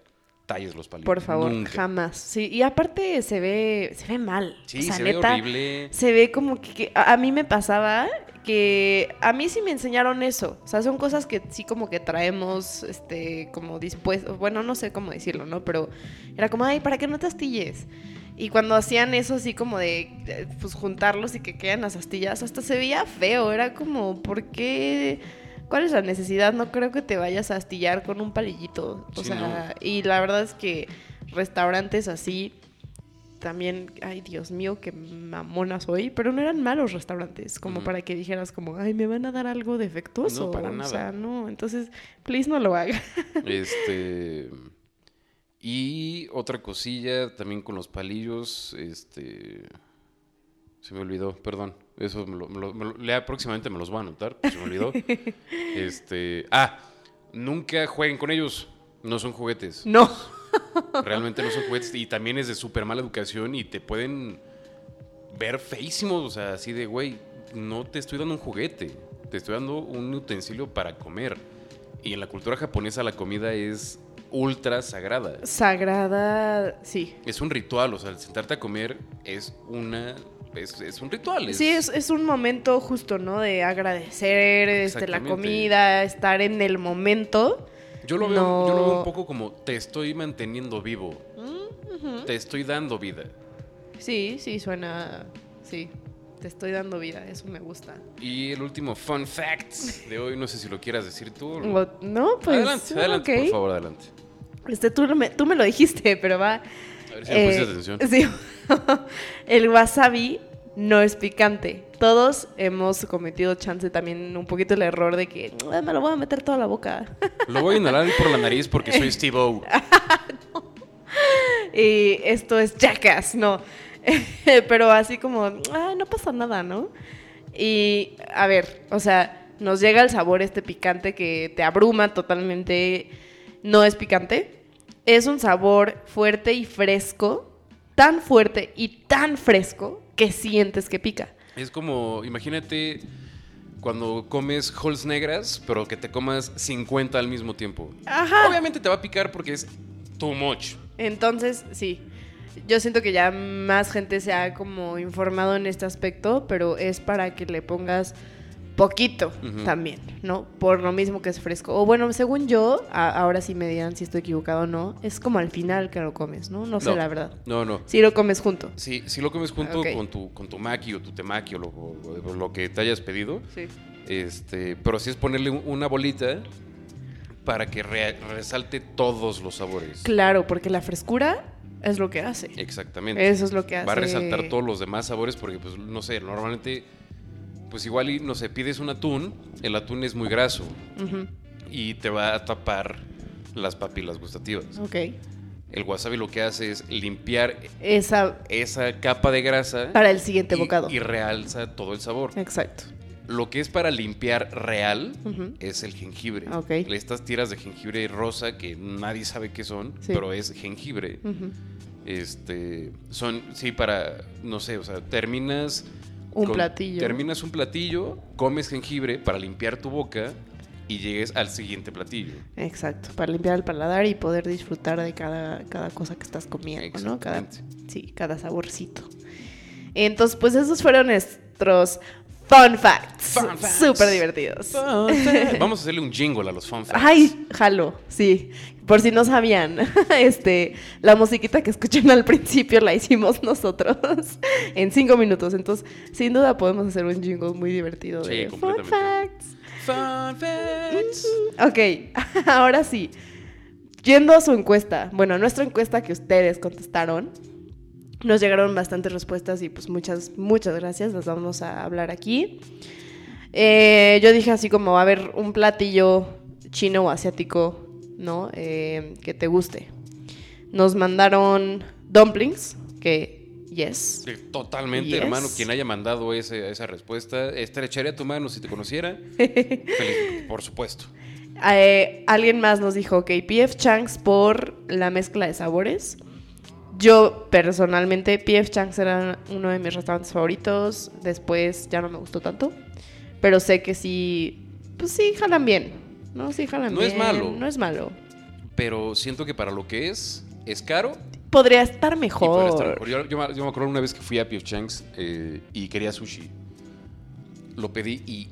talles los palillos. por favor, nunca. jamás. Sí, y aparte se ve, se ve mal. Sí, O sea, se ve horrible. Se ve como que, que a, a mí me pasaba que a mí sí me enseñaron eso. O sea, son cosas que sí como que traemos, este, como dispuestos, bueno, no sé cómo decirlo, ¿no? Pero era como, ay, para que no te astilles. Y cuando hacían eso así como de, eh, pues juntarlos y que quedan las astillas, hasta se veía feo. Era como, ¿por qué? ¿Cuál es la necesidad? No creo que te vayas a astillar con un palillito. O Sí, sea, y la verdad es que restaurantes así también, ay Dios mío, qué mamona soy, pero no eran malos restaurantes, como para que dijeras como, ay, me van a dar algo defectuoso. No, para O nada. sea, no, entonces, please no lo haga. Este. Y otra cosilla también con los palillos. Este. Se me olvidó, perdón. Eso me lo, me lo- me lo- ya próximamente me los voy a anotar, pues se me olvidó. este. Ah, nunca jueguen con ellos. No son juguetes. No. Realmente no son juguetes. Y también es de súper mala educación y te pueden ver feísimos. O sea, así de, güey, no te estoy dando un juguete. Te estoy dando un utensilio para comer. Y en la cultura japonesa la comida es ultra sagrada. Sagrada, sí. Es un ritual, o sea, el sentarte a comer es una... Es, es un ritual. Sí, es, es un momento justo, ¿no? De agradecer este, la comida, estar en el momento. Yo lo, veo, yo lo veo un poco como te estoy manteniendo vivo. Te estoy dando vida. Sí, sí, suena. Sí, te estoy dando vida, eso me gusta. Y el último fun fact de hoy, no sé si lo quieras decir tú. o- No, pues. adelante, adelante, por favor, adelante. Este, tú, me, tú me lo dijiste, pero va. A ver si me pusiste Eh, atención. Sí. el wasabi no es picante. Todos hemos cometido chance también un poquito el error de que "Ah, me lo voy a meter toda la boca. Lo voy a inhalar por la nariz porque soy Steve O. y esto es jackass, no. Pero así como, "Ay, no pasa nada, ¿no? Y a ver, o sea, nos llega el sabor este picante que te abruma totalmente. No es picante. Es un sabor fuerte y fresco, tan fuerte y tan fresco que sientes que pica. Es como, imagínate cuando comes holes negras, pero que te comas 50 al mismo tiempo. Ajá. Obviamente te va a picar porque es too much. Entonces, sí. Yo siento que ya más gente se ha como informado en este aspecto, pero es para que le pongas poquito también, ¿no? Por lo mismo que es fresco. O bueno, según yo, a- ahora sí me dirán si estoy equivocado o no, es como al final que lo comes, ¿no? No sé No. la verdad. No, no. Si lo comes junto. Si, si lo comes junto con, tu, con tu maki o tu temaki o lo, o- lo que te hayas pedido, Sí. este, pero sí es ponerle un- una bolita para que re- resalte todos los sabores. Claro, porque la frescura es lo que hace. Exactamente. Eso es lo que hace. Va a resaltar todos los demás sabores porque, pues, no sé, normalmente, pues igual, y, no sé, pides un atún, el atún es muy graso y te va a tapar las papilas gustativas. Ok. El wasabi lo que hace es limpiar Esa esa capa de grasa para el siguiente y, bocado. y realza todo el sabor. Exacto. Lo que es para limpiar real es el jengibre. Ok. Estas tiras de jengibre rosa que nadie sabe qué son, Sí. pero es jengibre. Este, son, sí, para, no sé, o sea, terminas... Un platillo. Terminas un platillo, comes jengibre para limpiar tu boca y llegues al siguiente platillo. Exacto, para limpiar el paladar y poder disfrutar de cada, cada cosa que estás comiendo, ¿no? Cada, sí, cada saborcito. Entonces, pues esos fueron nuestros fun facts. Fun facts. Súper divertidos. Vamos a hacerle un jingle a los fun facts. Ay, jalo, sí. Por si no sabían, este, la musiquita que escuchan al principio la hicimos nosotros en cinco minutos. Entonces, sin duda podemos hacer un jingle muy divertido Sí, de fun facts. Fun facts. Ok, ahora sí. Yendo a su encuesta, bueno, a nuestra encuesta que ustedes contestaron, nos llegaron bastantes respuestas y pues muchas, muchas gracias, las vamos a hablar aquí. Eh, yo dije así como, a ver, un platillo chino o asiático, ¿no? Eh, que te guste. Nos mandaron dumplings, que yes. Totalmente, Yes. hermano. Quien haya mandado ese- esa respuesta, estrecharía tu mano si te conociera. Feliz, por supuesto. Eh, alguien más nos dijo, ok, PF Changs por la mezcla de sabores. Yo personalmente, PF Changs era uno de mis restaurantes favoritos. Después ya no me gustó tanto. Pero sé que sí, pues sí, jalan bien. No, sí, jalan No bien. es malo. No es malo. Pero siento que para lo que es, es caro Podría estar mejor. estar mejor. Yo, yo me- yo me acuerdo una vez que fui a P.F. Chang's eh, y quería sushi. Lo pedí y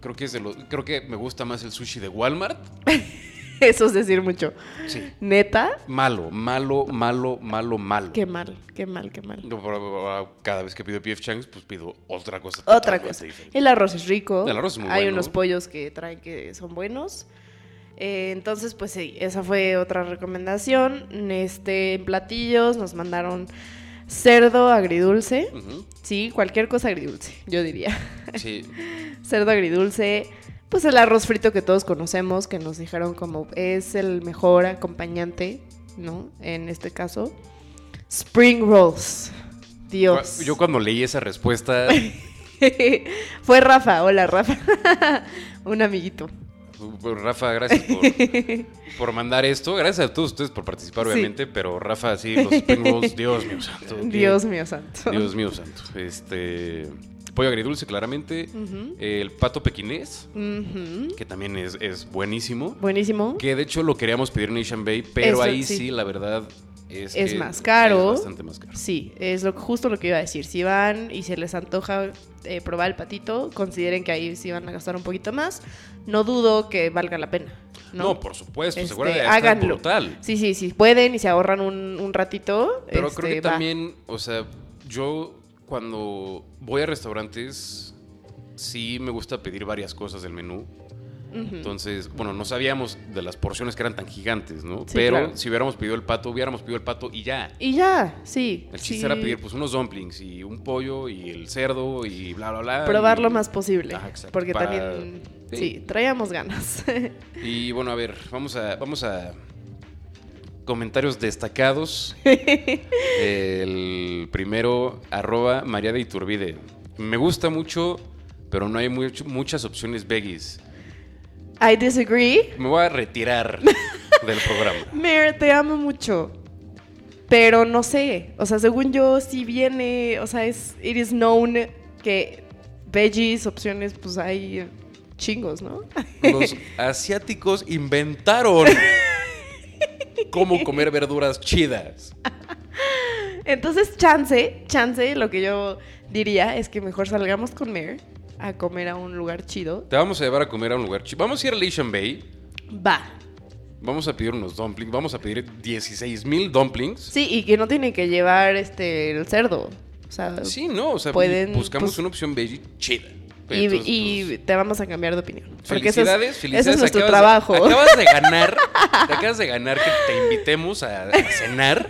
creo que es de creo que me gusta más el sushi de Walmart Eso es decir mucho. Sí. Neta, Malo, malo, malo, malo, malo. qué mal, qué mal, qué mal. Cada vez que pido PF Changs, pues pido otra cosa. Otra cosa. diferente. El arroz es rico. El arroz es muy Hay bueno. unos pollos que traen que son buenos. Eh, entonces, pues sí, esa fue otra recomendación. Este, en platillos nos mandaron cerdo agridulce. Sí, cualquier cosa agridulce, yo diría. Sí, cerdo agridulce. Pues el arroz frito que todos conocemos, que nos dijeron como es el mejor acompañante, ¿no? En este caso. Spring rolls. Dios. Yo cuando leí esa respuesta, Fue Rafa, hola Rafa. Un amiguito. pues, Rafa, gracias por, por mandar esto. Gracias a todos ustedes por participar, Sí. obviamente. Pero Rafa, sí, los Spring Rolls, Dios mío santo. qué- Dios mío santo. Dios mío santo. Este. Pollo agridulce, claramente. El pato pequinés, que también es, es buenísimo. Buenísimo. Que de hecho lo queríamos pedir en Asian Bay, pero Eso, ahí sí. sí. la verdad es, Es que más caro. Es bastante más caro. Sí, es lo, justo lo que iba a decir. Si van y se les antoja eh, probar el patito, consideren que ahí sí van a gastar un poquito más. No dudo que valga la pena. No, No, por supuesto, Este, seguro háganlo. brutal. Sí, sí, sí, pueden y se ahorran un, un ratito. Pero este, creo que va. también, o sea, yo cuando voy a restaurantes, sí me gusta pedir varias cosas del menú. Entonces, bueno, no sabíamos de las porciones que eran tan gigantes, ¿no? Sí, Pero claro. si hubiéramos pedido el pato, hubiéramos pedido el pato y ya. Y ya, sí. El chiste sí. era pedir pues unos dumplings y un pollo y el cerdo y bla, bla, bla. Probar y- lo más posible. Ajá, exacto, porque para- también, sí. sí, traíamos ganas. Y bueno, a ver, vamos a, vamos a comentarios destacados. El primero, arroba María de Iturbide. Me gusta mucho, pero no hay mucho- muchas opciones veggies. I disagree. Me voy a retirar del programa. Mer, te amo mucho. Pero no sé. O sea, según yo, sí viene. O sea, es. It is known que veggies, opciones, pues hay chingos, ¿no? Los asiáticos inventaron cómo comer verduras chidas. Entonces, chance, chance, lo que yo diría es que mejor salgamos con Mer a comer a un lugar chido. Te vamos a llevar a comer a un lugar chido. Vamos a ir a Asian Bay. Va. Vamos a pedir unos dumplings. Vamos a pedir 16 mil dumplings. Sí, y que no tienen que llevar este el cerdo. O sea, Sí, no, o sea, Pueden, buscamos pues- una opción veggie chida. Y, Entonces, y pues, te vamos a cambiar de opinión. Porque eso es- felicidades, felicidades. Eso es nuestro acabas- trabajo. Acabas de ganar, te acabas de ganar que te invitemos a, a cenar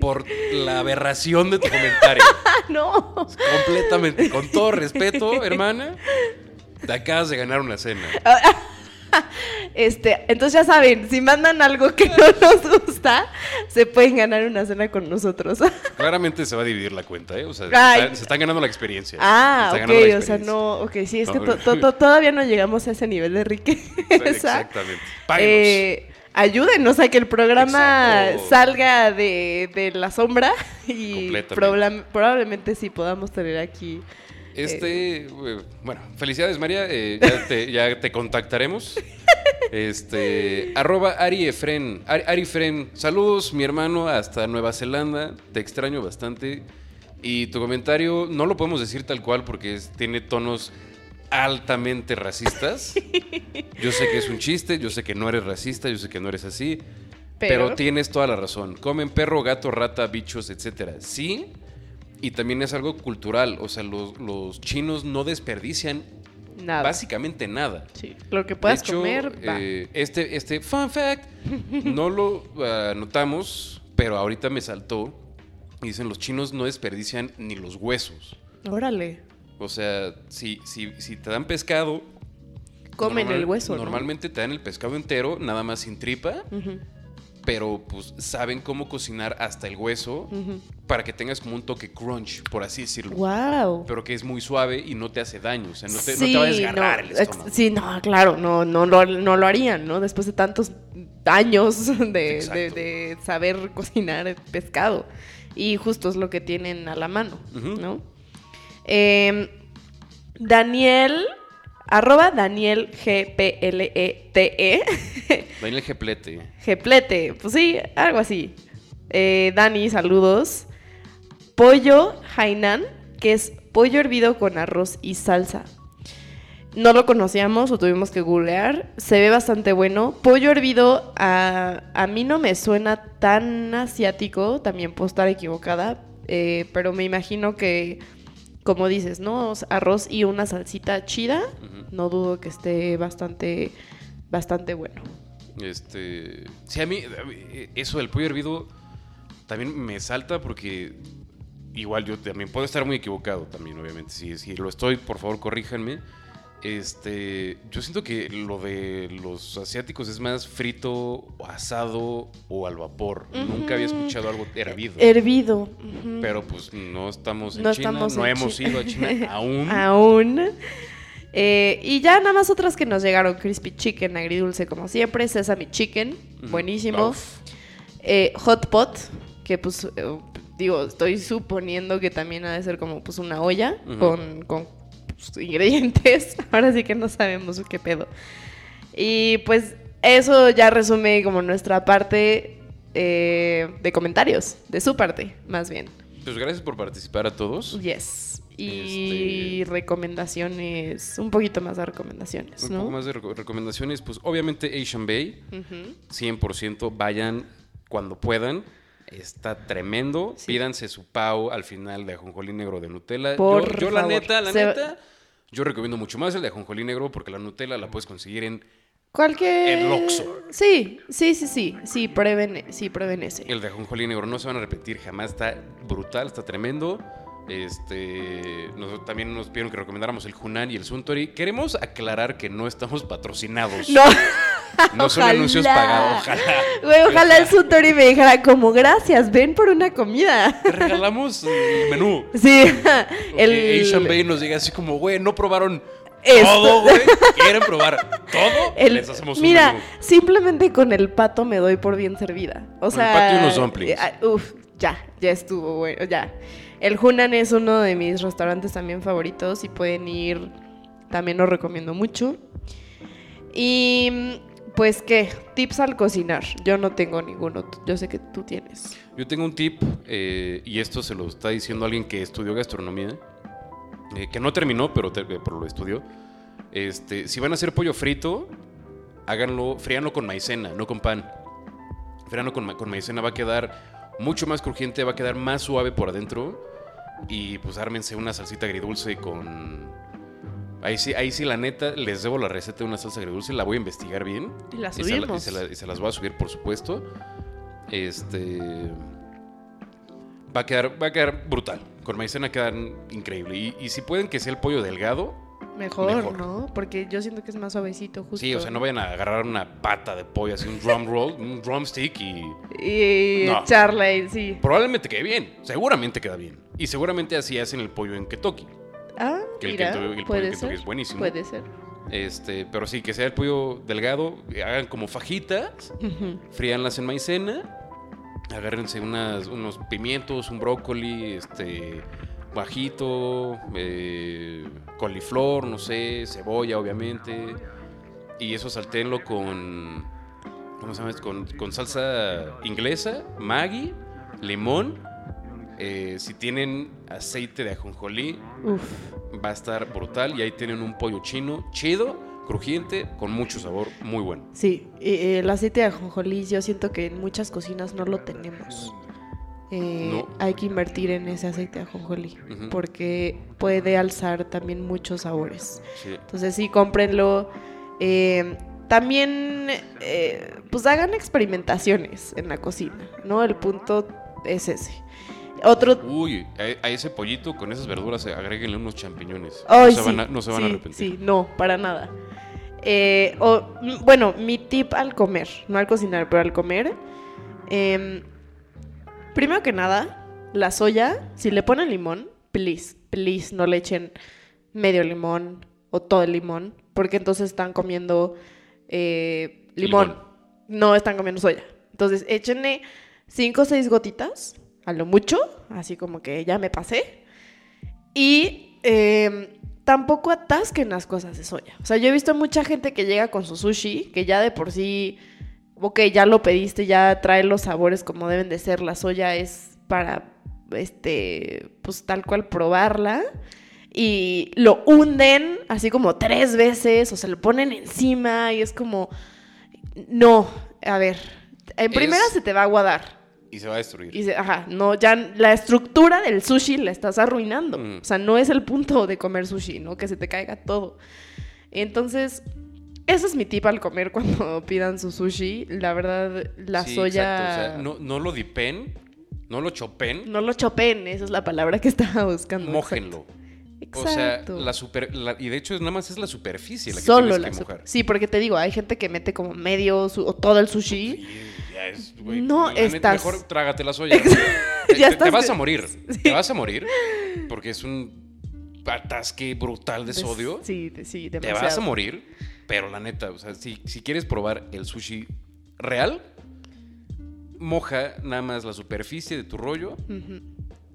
por la aberración de tu comentario. no. Completamente, con todo respeto, hermana, te acabas de ganar una cena. Este, entonces ya saben, si mandan algo que no nos gusta, se pueden ganar una cena con nosotros. Claramente se va a dividir la cuenta, ¿eh? O sea, se, Ay. está- se están ganando la experiencia. ah, ok, o sea, no, ok, sí, es que No, to- to- to- todavía no llegamos a ese nivel de riqueza. Exactamente. Páguenos. Eh, ayúdenos a que el programa Exacto. salga de, de la sombra y probablemente sí podamos tener aquí. Este, eh, bueno, felicidades María, eh, ya, te, ya te contactaremos. Este, arroba Ari Efren, Ari, Ari Efren, saludos mi hermano hasta Nueva Zelanda, te extraño bastante. Y tu comentario no lo podemos decir tal cual porque es- tiene tonos altamente racistas. Yo sé que es un chiste, yo sé que no eres racista, yo sé que no eres así, pero, Pero- tienes toda la razón. Comen perro, gato, rata, bichos, etcétera. Sí, y también es algo cultural. O sea, los, los chinos no desperdician Nada. básicamente nada. Sí, Lo que puedas de hecho, comer, va. eh, este, este fun fact no lo ah, notamos, pero ahorita me saltó. Y dicen, los chinos no desperdician ni los huesos. Órale. O sea, si, si, si te dan pescado... Comen normal- el hueso, ¿no? Normalmente te dan el pescado entero, nada más sin tripa. Ujú, Pero pues saben cómo cocinar hasta el hueso para que tengas como un toque crunch, por así decirlo. Wow. Pero que es muy suave y no te hace daño. O sea, no te, no te va a desgarrar el estómago. Sí, no, claro, no, no, lo, no lo harían, ¿no? Después de tantos años de, de- Exacto. de saber cocinar pescado. Y justo es lo que tienen a la mano. ¿no? Eh, Daniel, arroba Daniel G-P-L-E-T-E. Daniel Geplete. Geplete, pues sí, algo así. Eh, Dani, saludos. Pollo Hainan, que es pollo hervido con arroz y salsa. no lo conocíamos o tuvimos que googlear. Se ve bastante bueno. Pollo hervido a, a mí no me suena tan asiático. También puedo estar equivocada. eh, pero me imagino que, como dices, ¿no? Arroz y una salsita chida. No dudo que esté bastante, bastante bueno. Este. Sí, a mí, a mí, eso del pollo hervido también me salta porque. Igual yo también puedo estar muy equivocado también, obviamente. Si, si lo estoy, por favor, corríjanme. Este, yo siento que lo de los asiáticos es más frito, asado o al vapor. Nunca había escuchado algo hervido. Hervido. Pero pues no estamos en No China, estamos no en hemos ido a China aún. Aún. Eh, y ya nada más otras que nos llegaron. Crispy Chicken, agridulce como siempre. Sesame Chicken, Ujú. buenísimo. Eh, hot Pot, que pues eh, digo, estoy suponiendo que también ha de ser como pues una olla con, con ingredientes. Ahora sí que no sabemos qué pedo. Y pues eso ya resume como nuestra parte eh, de comentarios, de su parte, más bien. Pues gracias por participar a todos. Yes. Y recomendaciones, un poquito más de recomendaciones, Un ¿no? poco más de reco- recomendaciones, pues obviamente Asian Bay, Ujú. 100% vayan cuando puedan. Está tremendo. Sí. Pídanse su pau al final de ajonjolí negro de Nutella. Por yo, yo la neta, la Se- neta, yo recomiendo mucho más el de ajonjolí negro porque la Nutella la puedes conseguir en Cualquier... El Oxxo. Sí, sí, sí, sí, sí, prueben, sí, prueben ese. el de ajonjolí negro. No se van a repetir jamás. Está brutal, está tremendo. Este, nos- también nos pidieron que recomendáramos el Hunan y el Suntory. Queremos aclarar que no estamos patrocinados. No, No son Ojalá. anuncios pagados. Ojalá. güey, ojalá el Suntory me dijera como gracias, ven por una comida. Te regalamos el menú. Sí, El. Asian Bay nos diga así como, güey, no probaron Esto. todo, güey. ¿Quieren probar todo? el- Les hacemos un Mira, menú. simplemente con el pato me doy por bien servida. O Con el sea, pato y unos dumplings. eh, ah, uf, ya, ya estuvo bueno, ya. El Hunan es uno de mis restaurantes también favoritos y pueden ir, también lo recomiendo mucho. Y pues qué, tips al cocinar. Yo no tengo ninguno, yo sé que tú tienes. Yo tengo un tip, eh, y esto se lo está diciendo alguien que estudió gastronomía, eh, que no terminó, pero, te- eh, pero lo estudió. Este, si van a hacer pollo frito, háganlo, fríanlo con maicena, no con pan. Fríanlo con, con maicena, va a quedar mucho más crujiente, va a quedar más suave por adentro. Y pues ármense una salsita agridulce con... Ahí sí, ahí sí, la neta, les debo la receta de una salsa agridulce, la voy a investigar bien. Y la Y se, la- y subimos. se la- y se las voy a subir, por supuesto. Este. Va a quedar, va a quedar brutal. Con maicena quedan increíble. Y, y si pueden que sea el pollo delgado, Mejor, Mejor. ¿no? Porque yo siento que es más suavecito, justo. sí, o sea, no vayan a agarrar una pata de pollo, así un drum roll, un drumstick y. Y No. echarla ahí, sí. Probablemente quede bien. Seguramente queda bien. Y seguramente así hacen el pollo en Kentucky. Ah, Que el mira, Kentucky- el pollo Kentucky ser. es buenísimo. Puede ser. Este, pero sí, que sea el pollo delgado, hagan como fajitas. Ujú. fríanlas en maicena, agárrense unas, unos pimientos, un brócoli, este, bajito, eh, coliflor, no sé, cebolla, obviamente, y eso saltéenlo con, ¿cómo se llama? Con, con salsa inglesa, Maggi, limón, eh, si tienen aceite de ajonjolí, Uf. va a estar brutal, y ahí tienen un pollo chino, chido, crujiente, con mucho sabor, muy bueno. Sí, eh, el aceite de ajonjolí yo siento que en muchas cocinas no lo tenemos. Eh, No. Hay que invertir en ese aceite de ajonjolí porque puede alzar también muchos sabores. Sí. Entonces sí, cómprenlo. Eh, también, pues hagan experimentaciones en la cocina, ¿no? El punto es ese. Otro... Uy, a, a ese pollito con esas verduras eh, agréguenle unos champiñones. Ay, no, se sí, van a, no se van sí, a arrepentir. Sí, no, para nada. Eh, o, mm, bueno, mi tip al comer, no al cocinar, pero al comer. em, primero que nada, la soya, si le ponen limón, please, please, no le echen medio limón o todo el limón, porque entonces están comiendo eh, limón. Limón. No están comiendo soya. Entonces, échenle 5 o 6 gotitas, a lo mucho, así como que ya me pasé. Y eh, tampoco atasquen las cosas de soya. O sea, yo he visto mucha gente que llega con su sushi, que ya de por sí, ok, ya lo pediste, ya trae los sabores como deben de ser. La soya es para, este, pues tal cual probarla. y lo hunden así como tres veces o se lo ponen encima y es como, no, a ver, en Es- primera se te va a aguadar. Y se va a destruir. Y se- ajá, no, ya la estructura del sushi la estás arruinando. Mm. O sea, no es el punto de comer sushi, ¿no? Que se te caiga todo. Entonces, ese es mi tip al comer cuando pidan su sushi. La verdad, la Sí, soya... exacto, o sea, no, no lo dipen, no lo chopen, no lo chopen, esa es la palabra que estaba buscando. mójenlo. Exacto. O sea, Exacto. la super, la- y de hecho nada más es la superficie la que Solo tienes la que super- mojar. Sí, porque te digo, hay gente que mete como medio su- o todo el sushi. Sí, ya es, güey, No la estás- Mejor trágate la soya. te, Ya te- te vas a morir. Sí. Te vas a morir porque es un atasque brutal de sodio. Sí, de- sí, te demasiado. vas a morir. Pero la neta, o sea, si, si quieres probar el sushi real, moja nada más la superficie de tu rollo Ujú.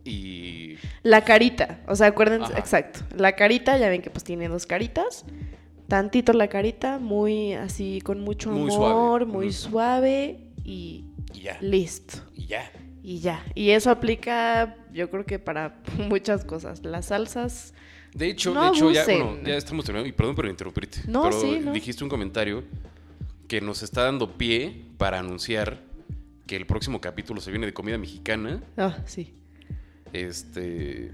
Y La carita, o sea, acuérdense, Ajá. exacto. La carita, ya ven que pues tiene dos caritas. Tantito la carita, muy así, con mucho Muy amor, suave. muy suave y y ya. listo. Y ya. Y ya. Y eso aplica, yo creo que para muchas cosas. Las salsas, De hecho, No de hecho ya, abusen. bueno, ya estamos terminando. Y perdón por interrumpirte. No, pero sí, no. dijiste un comentario que nos está dando pie para anunciar que el próximo capítulo se viene de comida mexicana. ah, sí. Este.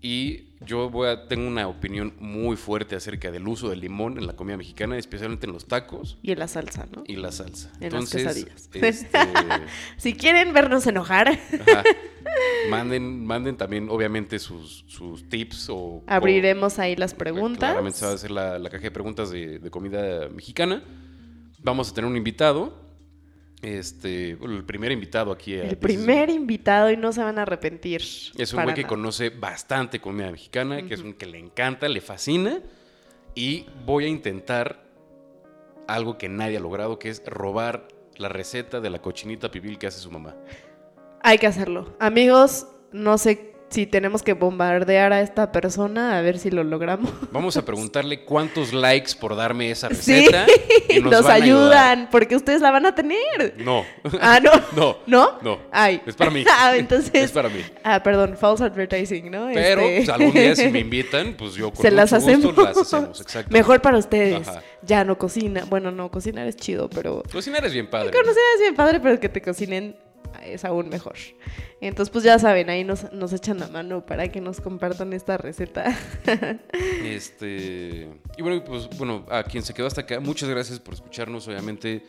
Y yo voy a, tengo una opinión muy fuerte acerca del uso del limón en la comida mexicana, especialmente en los tacos Y en la salsa, ¿no? y la salsa. En las Entonces, quesadillas. este, Si quieren vernos enojar, ajá, manden, manden también, obviamente, sus, sus tips o. abriremos ahí las o- preguntas. Claramente se va a hacer la, la caja de preguntas de, de comida mexicana. Vamos a tener un invitado. Este, el primer invitado aquí. El primer invitado y no se van a arrepentir. Es un güey que nada. conoce bastante comida mexicana, que es un que le encanta, le fascina. Y voy a intentar algo que nadie ha logrado, que es robar la receta de la cochinita pibil que hace su mamá. Hay que hacerlo. Amigos, no sé si tenemos que bombardear a esta persona a ver si lo logramos. Vamos a preguntarle cuántos likes por darme esa Sí, receta. y nos, ayudan, porque ustedes la van a tener. No. Ah, no. No. ¿No? No. Ay. Es para mí. ah, entonces. Es para mí. Ah, perdón, false advertising, ¿no? Pero Este- pues, algún día si me invitan, pues yo con Se las gusto hacemos. las hacemos. Exacto. Mejor para ustedes. Ajá. Ya no cocina. Bueno, no, cocinar es chido, pero. Cocinar es bien padre. Conocer es bien padre, pero que te cocinen es aún mejor. Entonces, pues ya saben, ahí nos, nos echan la mano para que nos compartan esta receta. Este. Y bueno, pues bueno, a quien se quedó hasta acá, muchas gracias por escucharnos. Obviamente,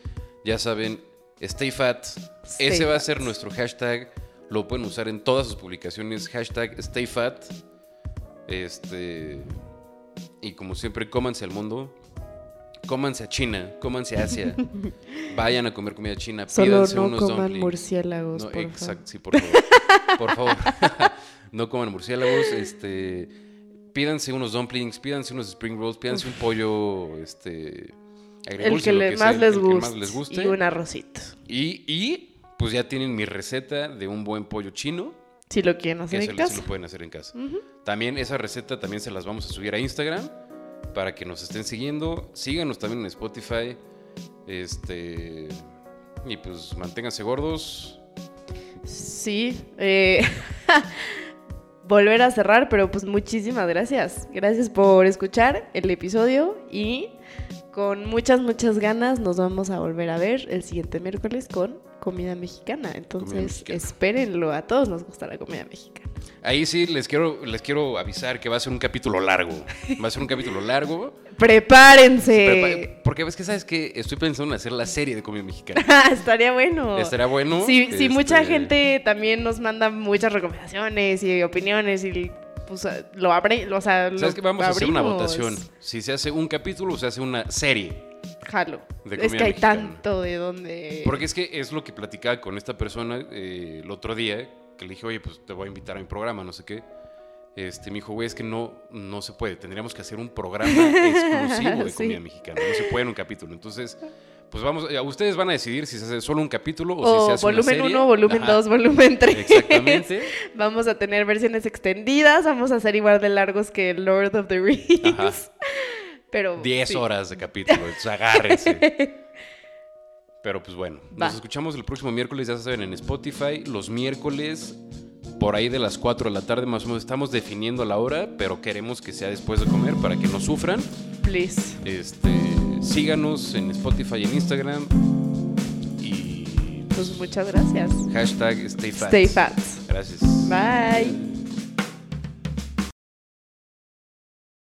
ya saben, stay fat. Stay Ese va a ser nuestro hashtag. Lo pueden usar en todas sus publicaciones. Hashtag stay fat. Este. Y como siempre, cómanse al mundo. Cómanse a China, cómanse a Asia. Vayan a comer comida china. Solo pídanse no unos coman dumplings. murciélagos, No, por exacto, sí, por favor. Por favor. no coman murciélagos, este pídanse unos dumplings, pídanse unos spring rolls, pídanse un pollo este El que, le- más, les el que más les guste. Y un arrocito. Y, y, pues ya tienen mi receta de un buen pollo chino, Si lo quieren hacer eso en casa. lo pueden hacer en casa. También esa receta también se las vamos a subir a Instagram para que nos estén siguiendo. Síganos también en Spotify. Este y pues manténganse gordos. Sí. eh, volver a cerrar, pero pues muchísimas gracias. Gracias por escuchar el episodio y con muchas, muchas ganas nos vamos a volver a ver el siguiente miércoles con comida mexicana. Entonces, mexicana. espérenlo. A todos nos gusta la comida mexicana. Ahí sí les quiero, les quiero avisar que va a ser un capítulo largo. Va a ser un capítulo largo. Prepárense. Prepa- Porque ves que sabes que estoy pensando en hacer la serie de comida mexicana. Estaría bueno. Estaría bueno. Sí, sí, mucha este, gente también nos manda muchas recomendaciones y opiniones y pues lo abre, o sea, lo ¿Sabes que Vamos a hacer una abrimos. votación. Si se hace un capítulo o se hace una serie. Jalo. De es que hay mexicana. tanto de donde. Porque es que es lo que platicaba con esta persona eh, el otro día, que le dije, oye, pues te voy a invitar a mi programa, no sé qué. Este, me dijo, güey, es que no, no se puede. Tendríamos que hacer un programa exclusivo de Sí. comida mexicana. No se puede en un capítulo. Entonces, pues vamos, ya ustedes van a decidir si se hace solo un capítulo o, si se hace volumen serie. 1, volumen Ajá, 2, volumen 3. Exactamente. Vamos a tener versiones extendidas, vamos a ser igual de largos que Lord of the Rings. Ajá. Pero 10 sí. horas de capítulo. Entonces, agárrense. Pero pues bueno, Va. nos escuchamos el próximo miércoles, ya saben, en Spotify. Los miércoles por ahí de las 4 de la tarde más o menos. Estamos definiendo la hora, pero queremos que sea después de comer para que no sufran. Please. Este, síganos en Spotify y en Instagram. Y Pues muchas gracias. hashtag Stay. Gracias. Bye.